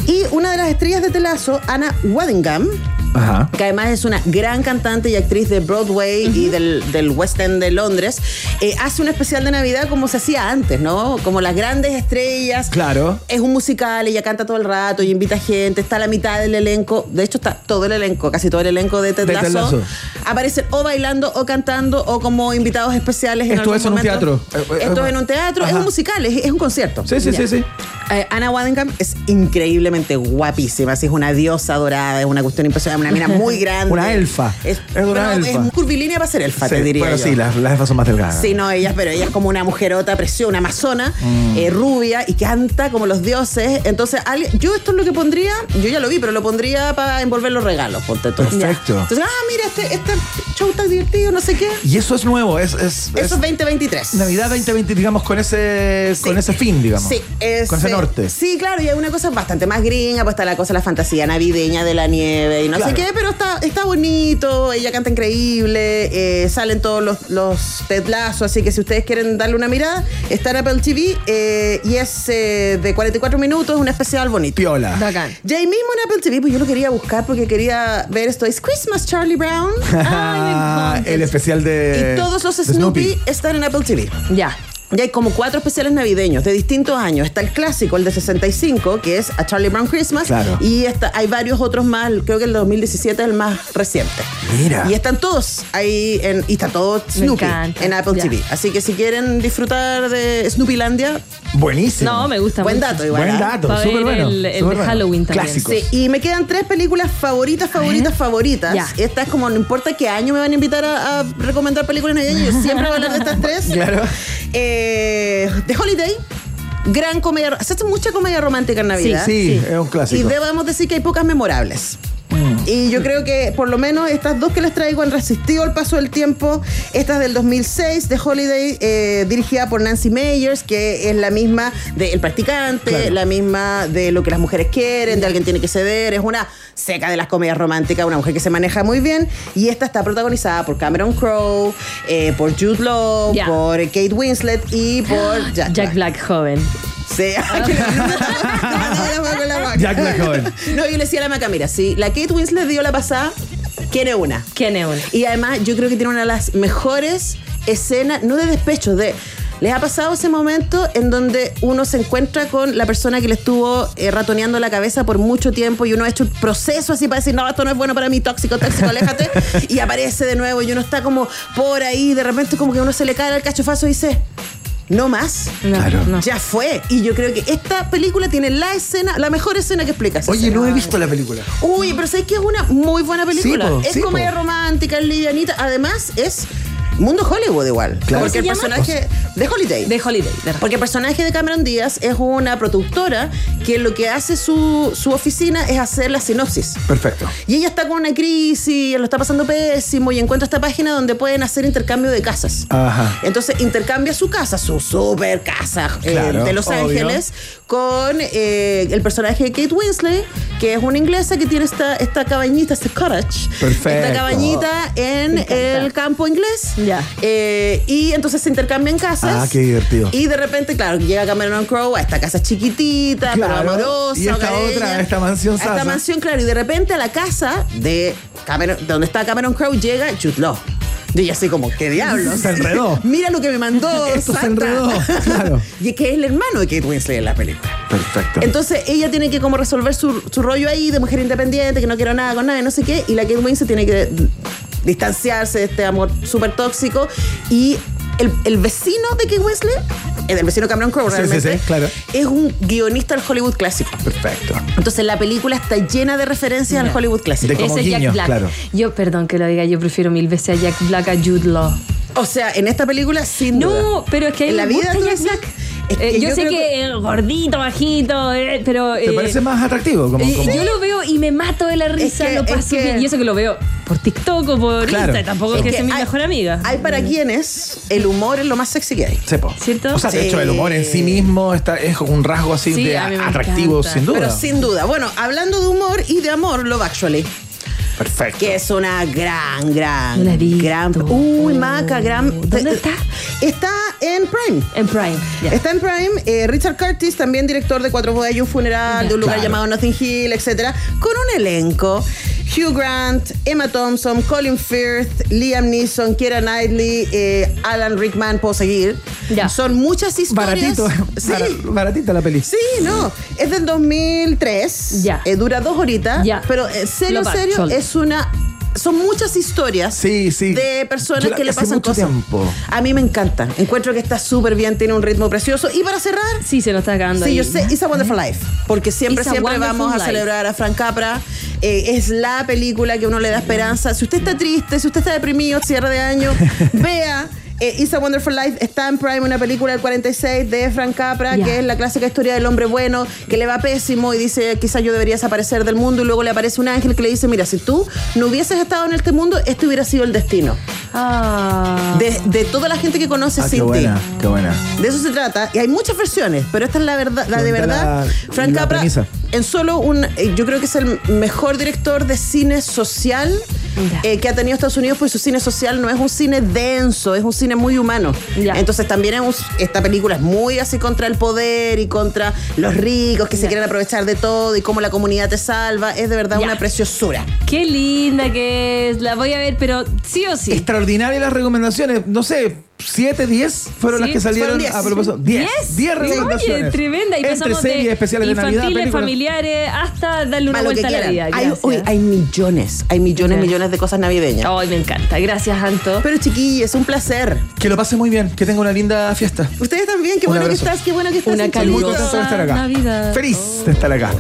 Y una de las estrellas de Telazo, Anna Waddingham, Ajá. que además es una gran cantante y actriz de Broadway y del, del West End de Londres, eh, hace un especial de Navidad como se hacía antes, ¿no? Como las grandes estrellas. Claro. Es un musical, ella canta todo el rato y invita gente, está la mitad del elenco, de hecho está todo el elenco, casi todo el elenco de Ted De Ted Lasso. Lasso. Aparecen o bailando o cantando o como invitados especiales en Esto es en un teatro. Esto es en un teatro, es un musical, es, es un concierto. Sí, sí, Ya. sí, sí. Eh, Anna Waddingham es increíblemente guapísima, así es una diosa dorada, es una cuestión impresionante, una mina muy grande. Una elfa. Es, Es una elfa. es curvilínea para ser elfa, Sí, te diría yo. sí, las, las elfas son más delgadas. Sí, no, ella, pero ella es como una mujerota preciosa, una amazona, Mm. eh, rubia y canta como los dioses. Entonces, yo esto es lo que pondría, yo ya lo vi, pero lo pondría para envolver los regalos, ponte tú. Perfecto. Entonces, ah, mira, este, este show está divertido, no sé qué. Y eso es nuevo, es, es, Eso es 2023. Navidad 2020, digamos, con ese, con ese fin, digamos. Sí, es, Con ese norte. Sí, claro, y hay una cosa bastante más gringa, pues está la cosa, la fantasía navideña de la nieve y no Claro. sé qué, pero está, está bonito, ella canta increíble, eh, salen todos los, los Ted Lasso, así que si ustedes quieren darle una mirada, está en Apple TV eh, y es eh, de 44 minutos, un especial bonito. Piola. Bacán. Ya ahí mismo en Apple TV, pues yo lo quería buscar porque quería ver esto, es Christmas Charlie Brown. el especial de. Y todos los de Snoopy, están en Apple TV. Ya. Y hay como cuatro especiales navideños de distintos años. Está el clásico, el de 65, que es A Charlie Brown Christmas. Claro. Y está, hay varios otros más, creo que el de 2017 es el más reciente. Mira. Y están todos ahí, en, y está todo Snoopy en Apple Ya. TV. Así que si quieren disfrutar de Snoopylandia, Buenísimo. No, me gusta buen mucho. dato igual. Buen ¿ah? dato, súper bueno. el- de bueno. Halloween también. Clásicos. Sí, y me quedan tres películas favoritas, favoritas, favoritas. Ya. Esta es como, no importa qué año me van a invitar a, a recomendar películas navideñas, yo siempre voy a hablar de estas tres. Claro. Eh, The Holiday, gran comedia. Se hace mucha comedia romántica en Navidad. Sí, es un Y clásico. debemos decir que hay pocas memorables. Mm. Y yo creo que por lo menos estas dos que les traigo han resistido el paso del tiempo. Esta es del 2006, The Holiday, eh, dirigida por Nancy Meyers, que es la misma de El Practicante, Claro. la misma de Lo que las mujeres quieren, de Alguien tiene que ceder. Es una seca de las comedias románticas, una mujer que se maneja muy bien. Y esta está protagonizada por Cameron Crowe, eh, por Jude Law, por Kate Winslet y por Jack, Jack Black joven. Sí, que la la. Jack Black joven. No, yo le decía a la maca, mira, si la Kate Winslet dio la pasada, quiere una. ¿Quién es uno? Y además yo creo que tiene una de las mejores escenas, no de despecho, de... ¿Les ha pasado ese momento en donde uno se encuentra con la persona que le estuvo eh, ratoneando la cabeza por mucho tiempo y uno ha hecho un proceso así para decir, no, esto no es bueno para mí, tóxico, tóxico, aléjate, y aparece de nuevo y uno está como por ahí, de repente como que uno se le cae el cachofazo y dice, no más. No, Claro. no. Ya fue. Y yo creo que esta película tiene la escena, la mejor escena que explica esa Oye, escena. no he visto la película. Uy, pero sabes que es una muy buena película. Sí, po, es sí, comedia po. romántica, es livianita. Además, es mundo Hollywood igual. Claro. Porque el personaje de Holiday. De Holiday. de- Porque el personaje de Cameron Díaz es una productora que lo que hace su, su oficina es hacer la sinopsis. Perfecto. Y ella está con una crisis, lo está pasando pésimo y encuentra esta página donde pueden hacer intercambio de casas. Ajá. Entonces intercambia su casa, su super casa eh, de Los obvio. Ángeles, con eh, el personaje de Kate Winslet, que es una inglesa que tiene esta, esta cabañita, este cottage. Perfecto. Esta cabañita en el campo inglés. Ya. Eh, y entonces se intercambian casas. Ah, qué divertido. Y de repente, claro, llega Cameron Crowe a esta casa chiquitita, Claro. pero amorosa. Y esta otra, esta mansión A esta mansión, claro. Y de repente a la casa de Cameron, donde está Cameron Crowe llega Jude Law. Y ella así como, ¿qué diablos? Se enredó. Mira lo que me mandó. Esto se Santa. enredó, claro. y que es el hermano de Kate Winslet en la película. Perfecto. Entonces ella tiene que como resolver su, su rollo ahí de mujer independiente, que no quiero nada con nadie, no sé qué, y la Kate Winslet tiene que distanciarse de este amor súper tóxico y el, el vecino de Kate Winslet, el, el vecino Cameron Crowe Sí, sí, realmente, sí, claro. es un guionista del Hollywood clásico. Perfecto. Entonces la película está llena de referencias al. Hollywood clásico. De como Ese es Jack Black. claro. Yo, perdón que lo diga, yo prefiero mil veces a Jack Black a Jude Law. O sea, en esta película sin duda. No, pero es que a en mí la me vida gusta Jack Black. Es Eh, yo, yo sé que eh, gordito, bajito, eh, pero... ¿Te eh, parece más atractivo? Como, eh, como- yo lo veo y me mato de la risa, que- lo es paso que- bien. Y eso que lo veo por TikTok o por Claro. Insta, tampoco es que, sea mi hay- mejor amiga. Hay para quienes el humor es lo más sexy que hay. Sepo. ¿Cierto? O sea, de hecho, el humor en sí mismo está, es un rasgo así Sí, de atractivo, encanta. sin duda. Pero sin duda. Bueno, hablando de humor y de amor, Love Actually. Perfecto. Que es una gran, gran, gran. Uy, Maca, gran. ¿Dónde está? Está en Prime. En Prime. Está en Prime. eh, Richard Curtis, también director de Cuatro bodas y un funeral, de un lugar Claro. llamado Nothing Hill, etcétera, con un elenco. Hugh Grant, Emma Thompson, Colin Firth, Liam Neeson, Keira Knightley, eh, Alan Rickman, puedo seguir. Son muchas historias. Baratito, Sí. bara- baratita la peli. Sí, no. Es del 2003. Ya. Eh, dura dos horitas. Ya. Pero serio, serio, es una. Son muchas historias Sí, sí. de personas Yo que le pasan cosas. tiempo. A mí me encanta. Encuentro que está súper bien, tiene un ritmo precioso. Y para cerrar, Sí, se nos está acabando Sí, ahí. yo sé, It's a Wonderful Life. Porque siempre, It's siempre vamos a celebrar a Frank Capra. Eh, es la película que uno le da esperanza. Si usted está triste, si usted está deprimido, cierre de año, vea. Eh, It's a Wonderful Life está en Prime, una película del 46 de Frank Capra, que es la clásica historia del hombre bueno, que le va pésimo y dice, quizás yo debería desaparecer del mundo, y luego le aparece un ángel que le dice, mira, si tú no hubieses estado en este mundo, este hubiera sido el destino. Ah. De, de toda la gente que conoce Ah, qué ti. buena, qué buena. De eso se trata. Y hay muchas versiones, pero esta es la verdad, la de verdad. la- Frank la Capra, premisa. en solo un. eh, Yo creo que es el mejor director de cine social eh, que ha tenido Estados Unidos, pues su cine social no es un cine denso, es un cine muy humano. Entonces también es un- esta película es muy así contra el poder y contra los ricos que se quieren aprovechar de todo y cómo la comunidad te salva. Es de verdad Ya. una preciosura. Qué linda que es. La voy a ver, pero sí o sí. Extraordinarias las recomendaciones. No sé, 7, 10 fueron Sí, las que salieron fueron 10. a propósito. 10. 10 Oye, recomendaciones. tremenda. Y Entre pasamos series de especiales de Navidad, infantiles, películas. familiares, hasta darle una vuelta a la vida. Hay, uy, hay millones, hay millones, millones de cosas navideñas. Ay, me encanta. Gracias, Anto. Pero chiquillos, es un placer. Que lo pase muy bien, que tenga una linda fiesta. Ustedes también, qué Un bueno que estás, qué bueno que estás. Una estar acá. Navidad. Feliz de estar acá.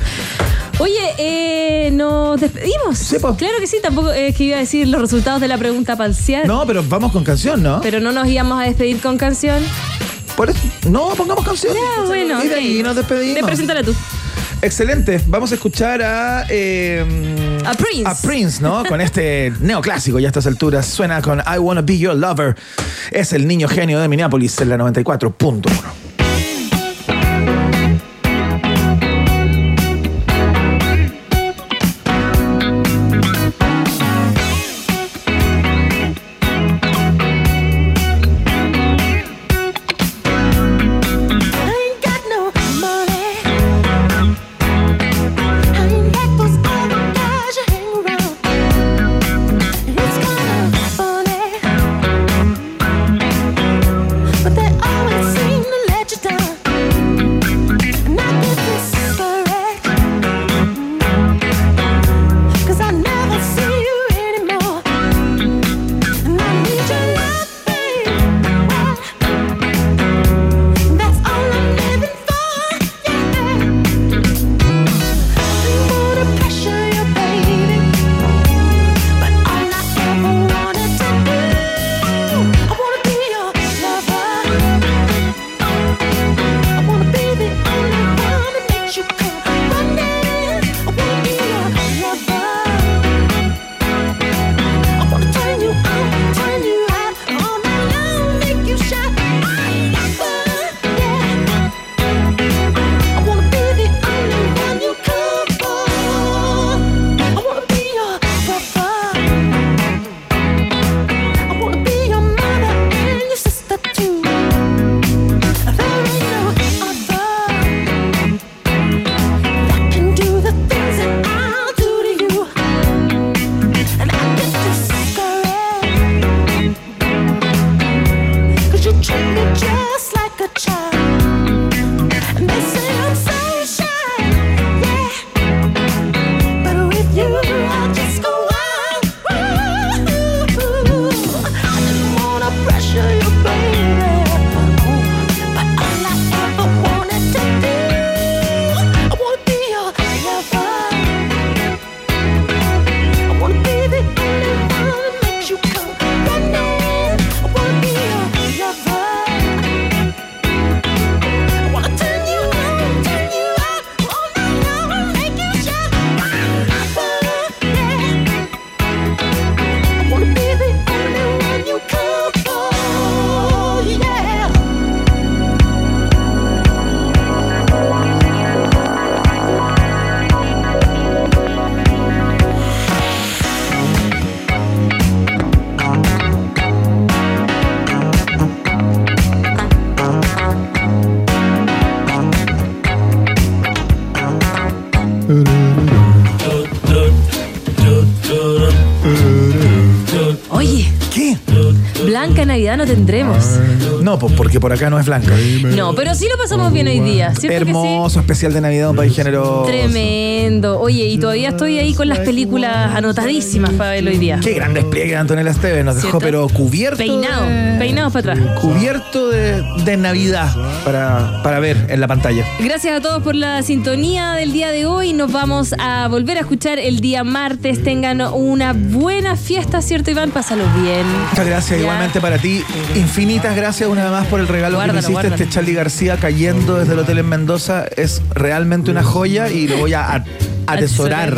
Oye, eh, nos despedimos. Sí, po. Claro que sí, tampoco es que iba a decir los resultados de la pregunta parcial. No, pero vamos con canción, ¿no? Pero no nos íbamos a despedir con canción. Por eso- no, pongamos canción. Ya, bueno. Y de ok. ahí nos despedimos. Te preséntala tú. Excelente. Vamos a escuchar a. eh, A Prince. A Prince, ¿no? Con este neoclásico ya a estas alturas. Suena con I Wanna Be Your Lover. Es el niño genio de Minneapolis en la 94.1. Navidad no tendremos. No, porque por acá no es blanca. No, pero sí lo pasamos bien hoy día, ¿cierto que sí? Hermoso especial de Navidad, un país generoso. Tremendo. Oye, y todavía estoy ahí con las películas anotadísimas para ver hoy día. Qué gran despliegue Antonella Esteves. Nos dejó, ¿Cierto? pero cubierto. Peinado, de- peinado para atrás. Cubierto de, de Navidad para, para ver en la pantalla. Gracias a todos por la sintonía del día de hoy. Nos vamos a volver a escuchar el día martes. Tengan una buena fiesta, ¿cierto, Iván? Pásalo bien. Muchas gracias Ya. igualmente para ti. Infinitas gracias una vez más por el regalo Guárdalo, que me hiciste. guárdalo. Este Charlie García cayendo desde el hotel en Mendoza es realmente una joya y lo voy a a- atesorar.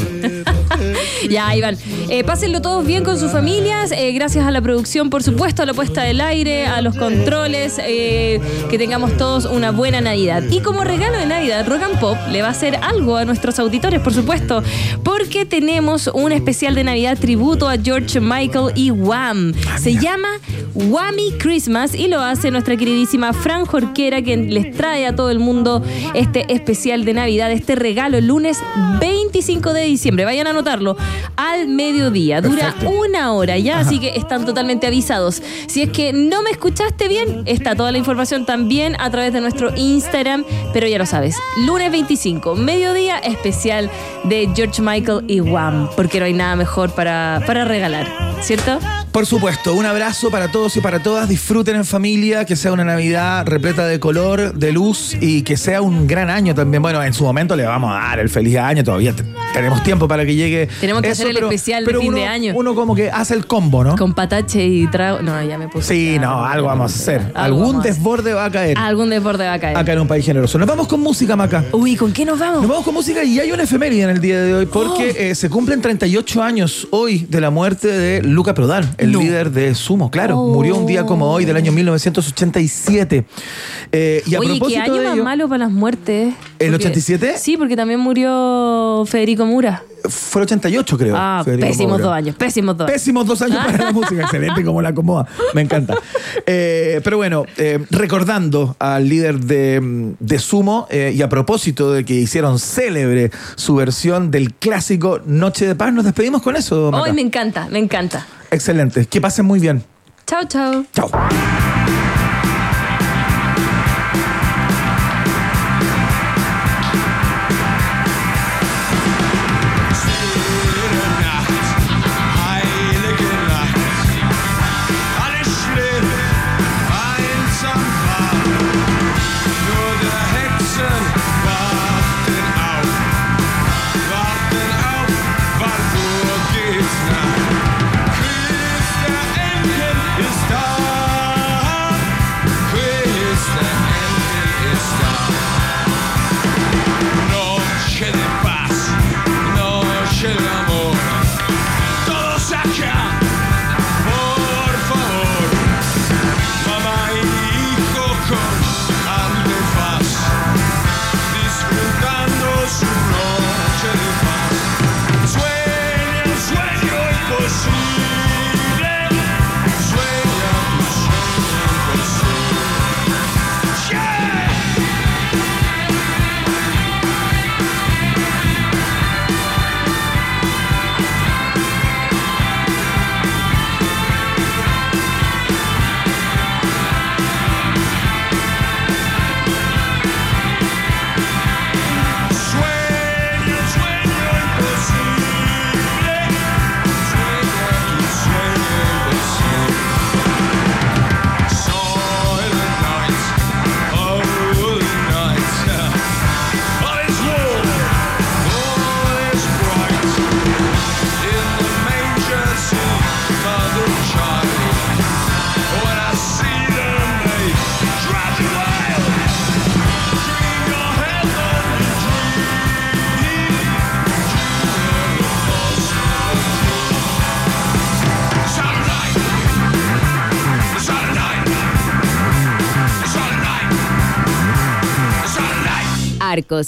Ya, Iván. Eh, pásenlo todos bien con sus familias. eh, gracias a la producción, por supuesto, a la puesta del aire, a los controles. eh, que tengamos todos una buena Navidad. Y como regalo de Navidad, Rock and Pop le va a hacer algo a nuestros auditores, por supuesto. Porque tenemos un especial de Navidad tributo a George Michael y Wham. Se llama Whammy Christmas y lo hace nuestra queridísima Fran Jorquera, quien les trae a todo el mundo este especial de Navidad, este regalo el lunes 25 de diciembre. Vayan a anotarlo al mediodía. Dura una hora ya, así que están totalmente avisados. Si es que no me escuchaste bien, está toda la información también a través de nuestro Instagram, pero ya lo sabes. Lunes 25, mediodía especial de George Michael y Wham, porque no hay nada mejor para, para regalar, ¿cierto? Por supuesto, un abrazo para todos y para todas. Disfruten en familia, que sea una Navidad repleta de color, de luz y que sea un gran año también. Bueno, en su momento le vamos a dar el feliz año, todavía te- tenemos tiempo para que llegue. Tenemos que eso, hacer el pero- especial pero de fin uno- de año. Uno como que hace el combo, ¿no? Con patache y trago. No, ya me puse. Sí, no, algo vamos a hacer. Algo Algún desborde va a caer. Algún deporte va a caer. Acá en un país generoso. Nos vamos con música, Maca. Uy, ¿con qué nos vamos? Nos vamos con música y hay una efeméride en el día de hoy porque Oh. eh, se cumplen 38 años hoy de la muerte de Luca Prodan, el líder de Sumo. Claro, Oh. murió un día como hoy del año 1987. Eh, y a Oye, propósito qué año de más malo para las muertes. ¿El Porque- 87? Sí, porque también murió Federico Mura. Fue el 88 creo. Ah, pésimos dos años, pésimos dos. Pésimos dos años para la música, excelente como la acomoda, me encanta. Eh, pero bueno, eh, recordando al líder de, de Sumo eh, y a propósito de que hicieron célebre su versión del clásico Noche de Paz, nos despedimos con eso. Hoy me encanta, me encanta. Excelente, que pasen muy bien. Chao, chao. Chao.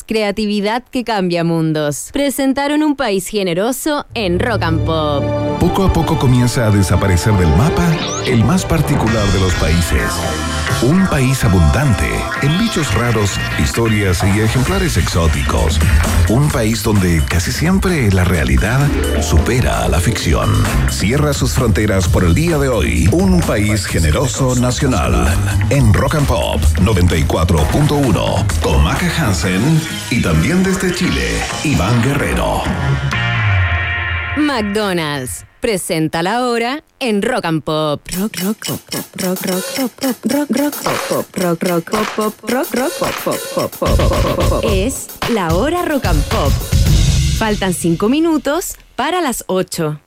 Creatividad que cambia mundos. Presentaron un país generoso en Rock and Pop. Poco a poco comienza a desaparecer del mapa el más particular de los países. Un país abundante en bichos raros, historias y ejemplares exóticos. Un país donde casi siempre la realidad supera a la ficción. Cierra sus fronteras por el día de hoy. Un país generoso nacional. En Rock and Pop 94.1 con Hansen y también desde Chile, Iván Guerrero. McDonald's presenta la hora en Rock and Pop. Rock, rock, pop, pop, rock, rock, pop, pop, rock, rock, pop, pop, rock, rock, pop, pop, rock, rock, pop, pop, pop, pop. Es la hora Rock and Pop. Faltan cinco minutos para las 8.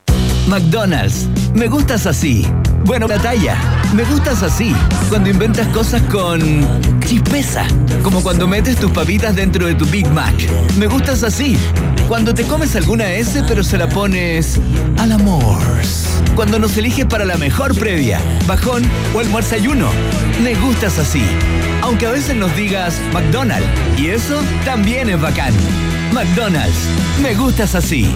McDonald's. Me gustas así. Bueno, la talla. Me gustas así. Cuando inventas cosas con chispeza. Como cuando metes tus papitas dentro de tu Big Mac. Me gustas así. Cuando te comes alguna S pero se la pones al amor. Cuando nos eliges para la mejor previa, bajón o almuerzayuno. Me gustas así. Aunque a veces nos digas McDonald's. Y eso también es bacán. McDonald's. Me gustas así.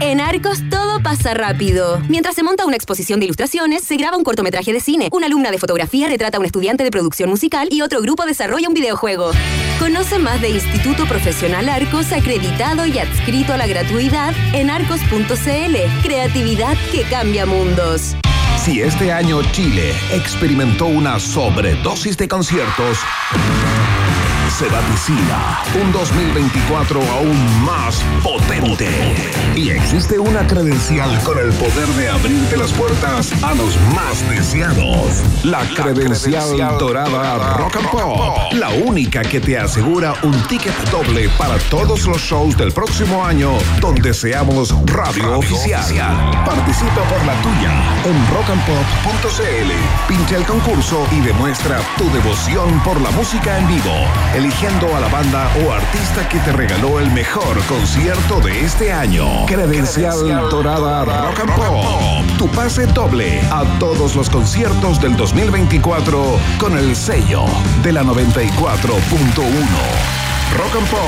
En Arcos todo pasa rápido. Mientras se monta una exposición de ilustraciones, se graba un cortometraje de cine, una alumna de fotografía retrata a un estudiante de producción musical y otro grupo desarrolla un videojuego. Conoce más de Instituto Profesional Arcos acreditado y adscrito a la gratuidad en arcos.cl. Creatividad que cambia mundos. Si este año Chile experimentó una sobredosis de conciertos, se vaticina un 2024 aún más potente. Y existe una credencial con el poder de abrirte las puertas a los más deseados. La, credencial, dorada Rock and Pop. La única que te asegura un ticket doble para todos los shows del próximo año donde seamos radio oficial. Participa por la tuya en rockandpop.cl. Pincha el concurso y demuestra tu devoción por la música en vivo, eligiendo a la banda o artista que te regaló el mejor concierto de este año. Credencial Dorada Rock and Pop. Tu pase doble a todos los conciertos del 2024 con el sello de la 94.1. Rock and Pop.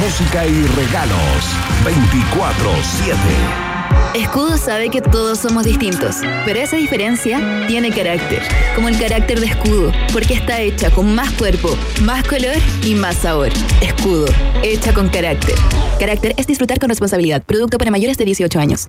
Música y regalos 24-7. Escudo sabe que todos somos distintos, pero esa diferencia tiene carácter, como el carácter de Escudo, porque está hecha con más cuerpo, más color y más sabor. Escudo, hecha con carácter. Carácter es disfrutar con responsabilidad. Producto para mayores de 18 años.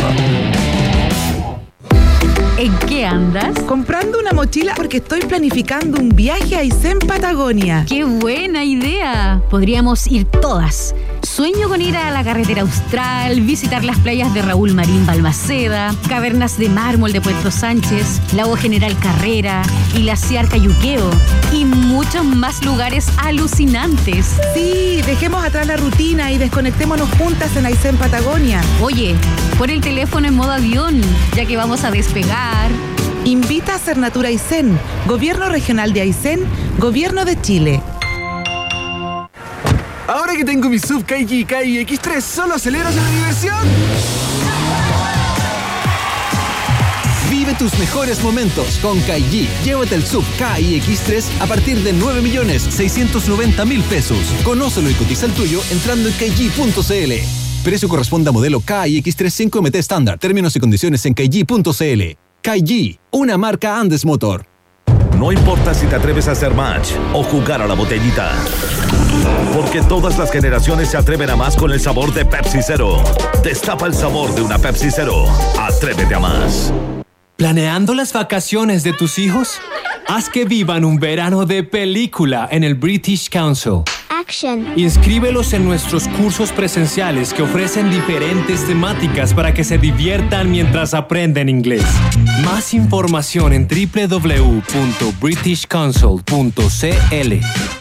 ¿En qué andas? Comprando una mochila porque estoy planificando un viaje a Aysén, Patagonia. ¡Qué buena idea! Podríamos ir todas. Sueño con ir a la carretera austral, visitar las playas de Raúl Marín Balmaceda, cavernas de mármol de Puerto Sánchez, Lago General Carrera, glaciar Cayuqueo y muchos más lugares alucinantes. Sí, dejemos atrás la rutina y desconectémonos juntas en Aysén, Patagonia. Oye, pon el teléfono en modo avión, ya que vamos a despegar. Invita a Cernatura Aysén, Gobierno Regional de Aysén, Gobierno de Chile. Ahora que tengo mi sub KG Kai X3, solo aceleras en la diversión. Vive tus mejores momentos con Kaiji. Llévate el sub KIX3 a partir de 9 millones 690 mil pesos. Conócelo y cotiza el tuyo entrando en kaiji.cl. Precio corresponde a modelo KIX3 5MT estándar. Términos y condiciones en kaiji.cl. Kaiji, una marca Andes Motor. No importa si te atreves a hacer match o jugar a la botellita. Porque todas las generaciones se atreven a más con el sabor de Pepsi Cero. Destapa el sabor de una Pepsi Cero. Atrévete a más. ¿Planeando las vacaciones de tus hijos? Haz que vivan un verano de película en el British Council. Action. Inscríbelos en nuestros cursos presenciales que ofrecen diferentes temáticas para que se diviertan mientras aprenden inglés. Más información en www.britishcouncil.cl.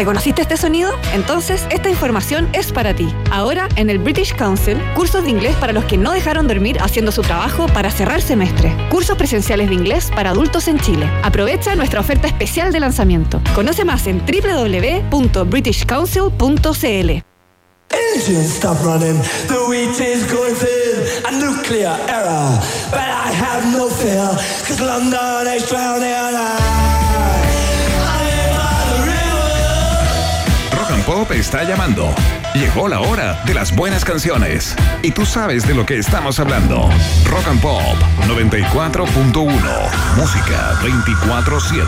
¿Reconociste este sonido? Entonces, esta información es para ti. Ahora, en el British Council, cursos de inglés para los que no dejaron dormir haciendo su trabajo para cerrar semestre. Cursos presenciales de inglés para adultos en Chile. Aprovecha nuestra oferta especial de lanzamiento. Conoce más en www.britishcouncil.cl. The nuclear. But I have no. Pop está llamando. Llegó la hora de las buenas canciones. Y tú sabes de lo que estamos hablando. Rock and Pop 94.1. Música 24-7.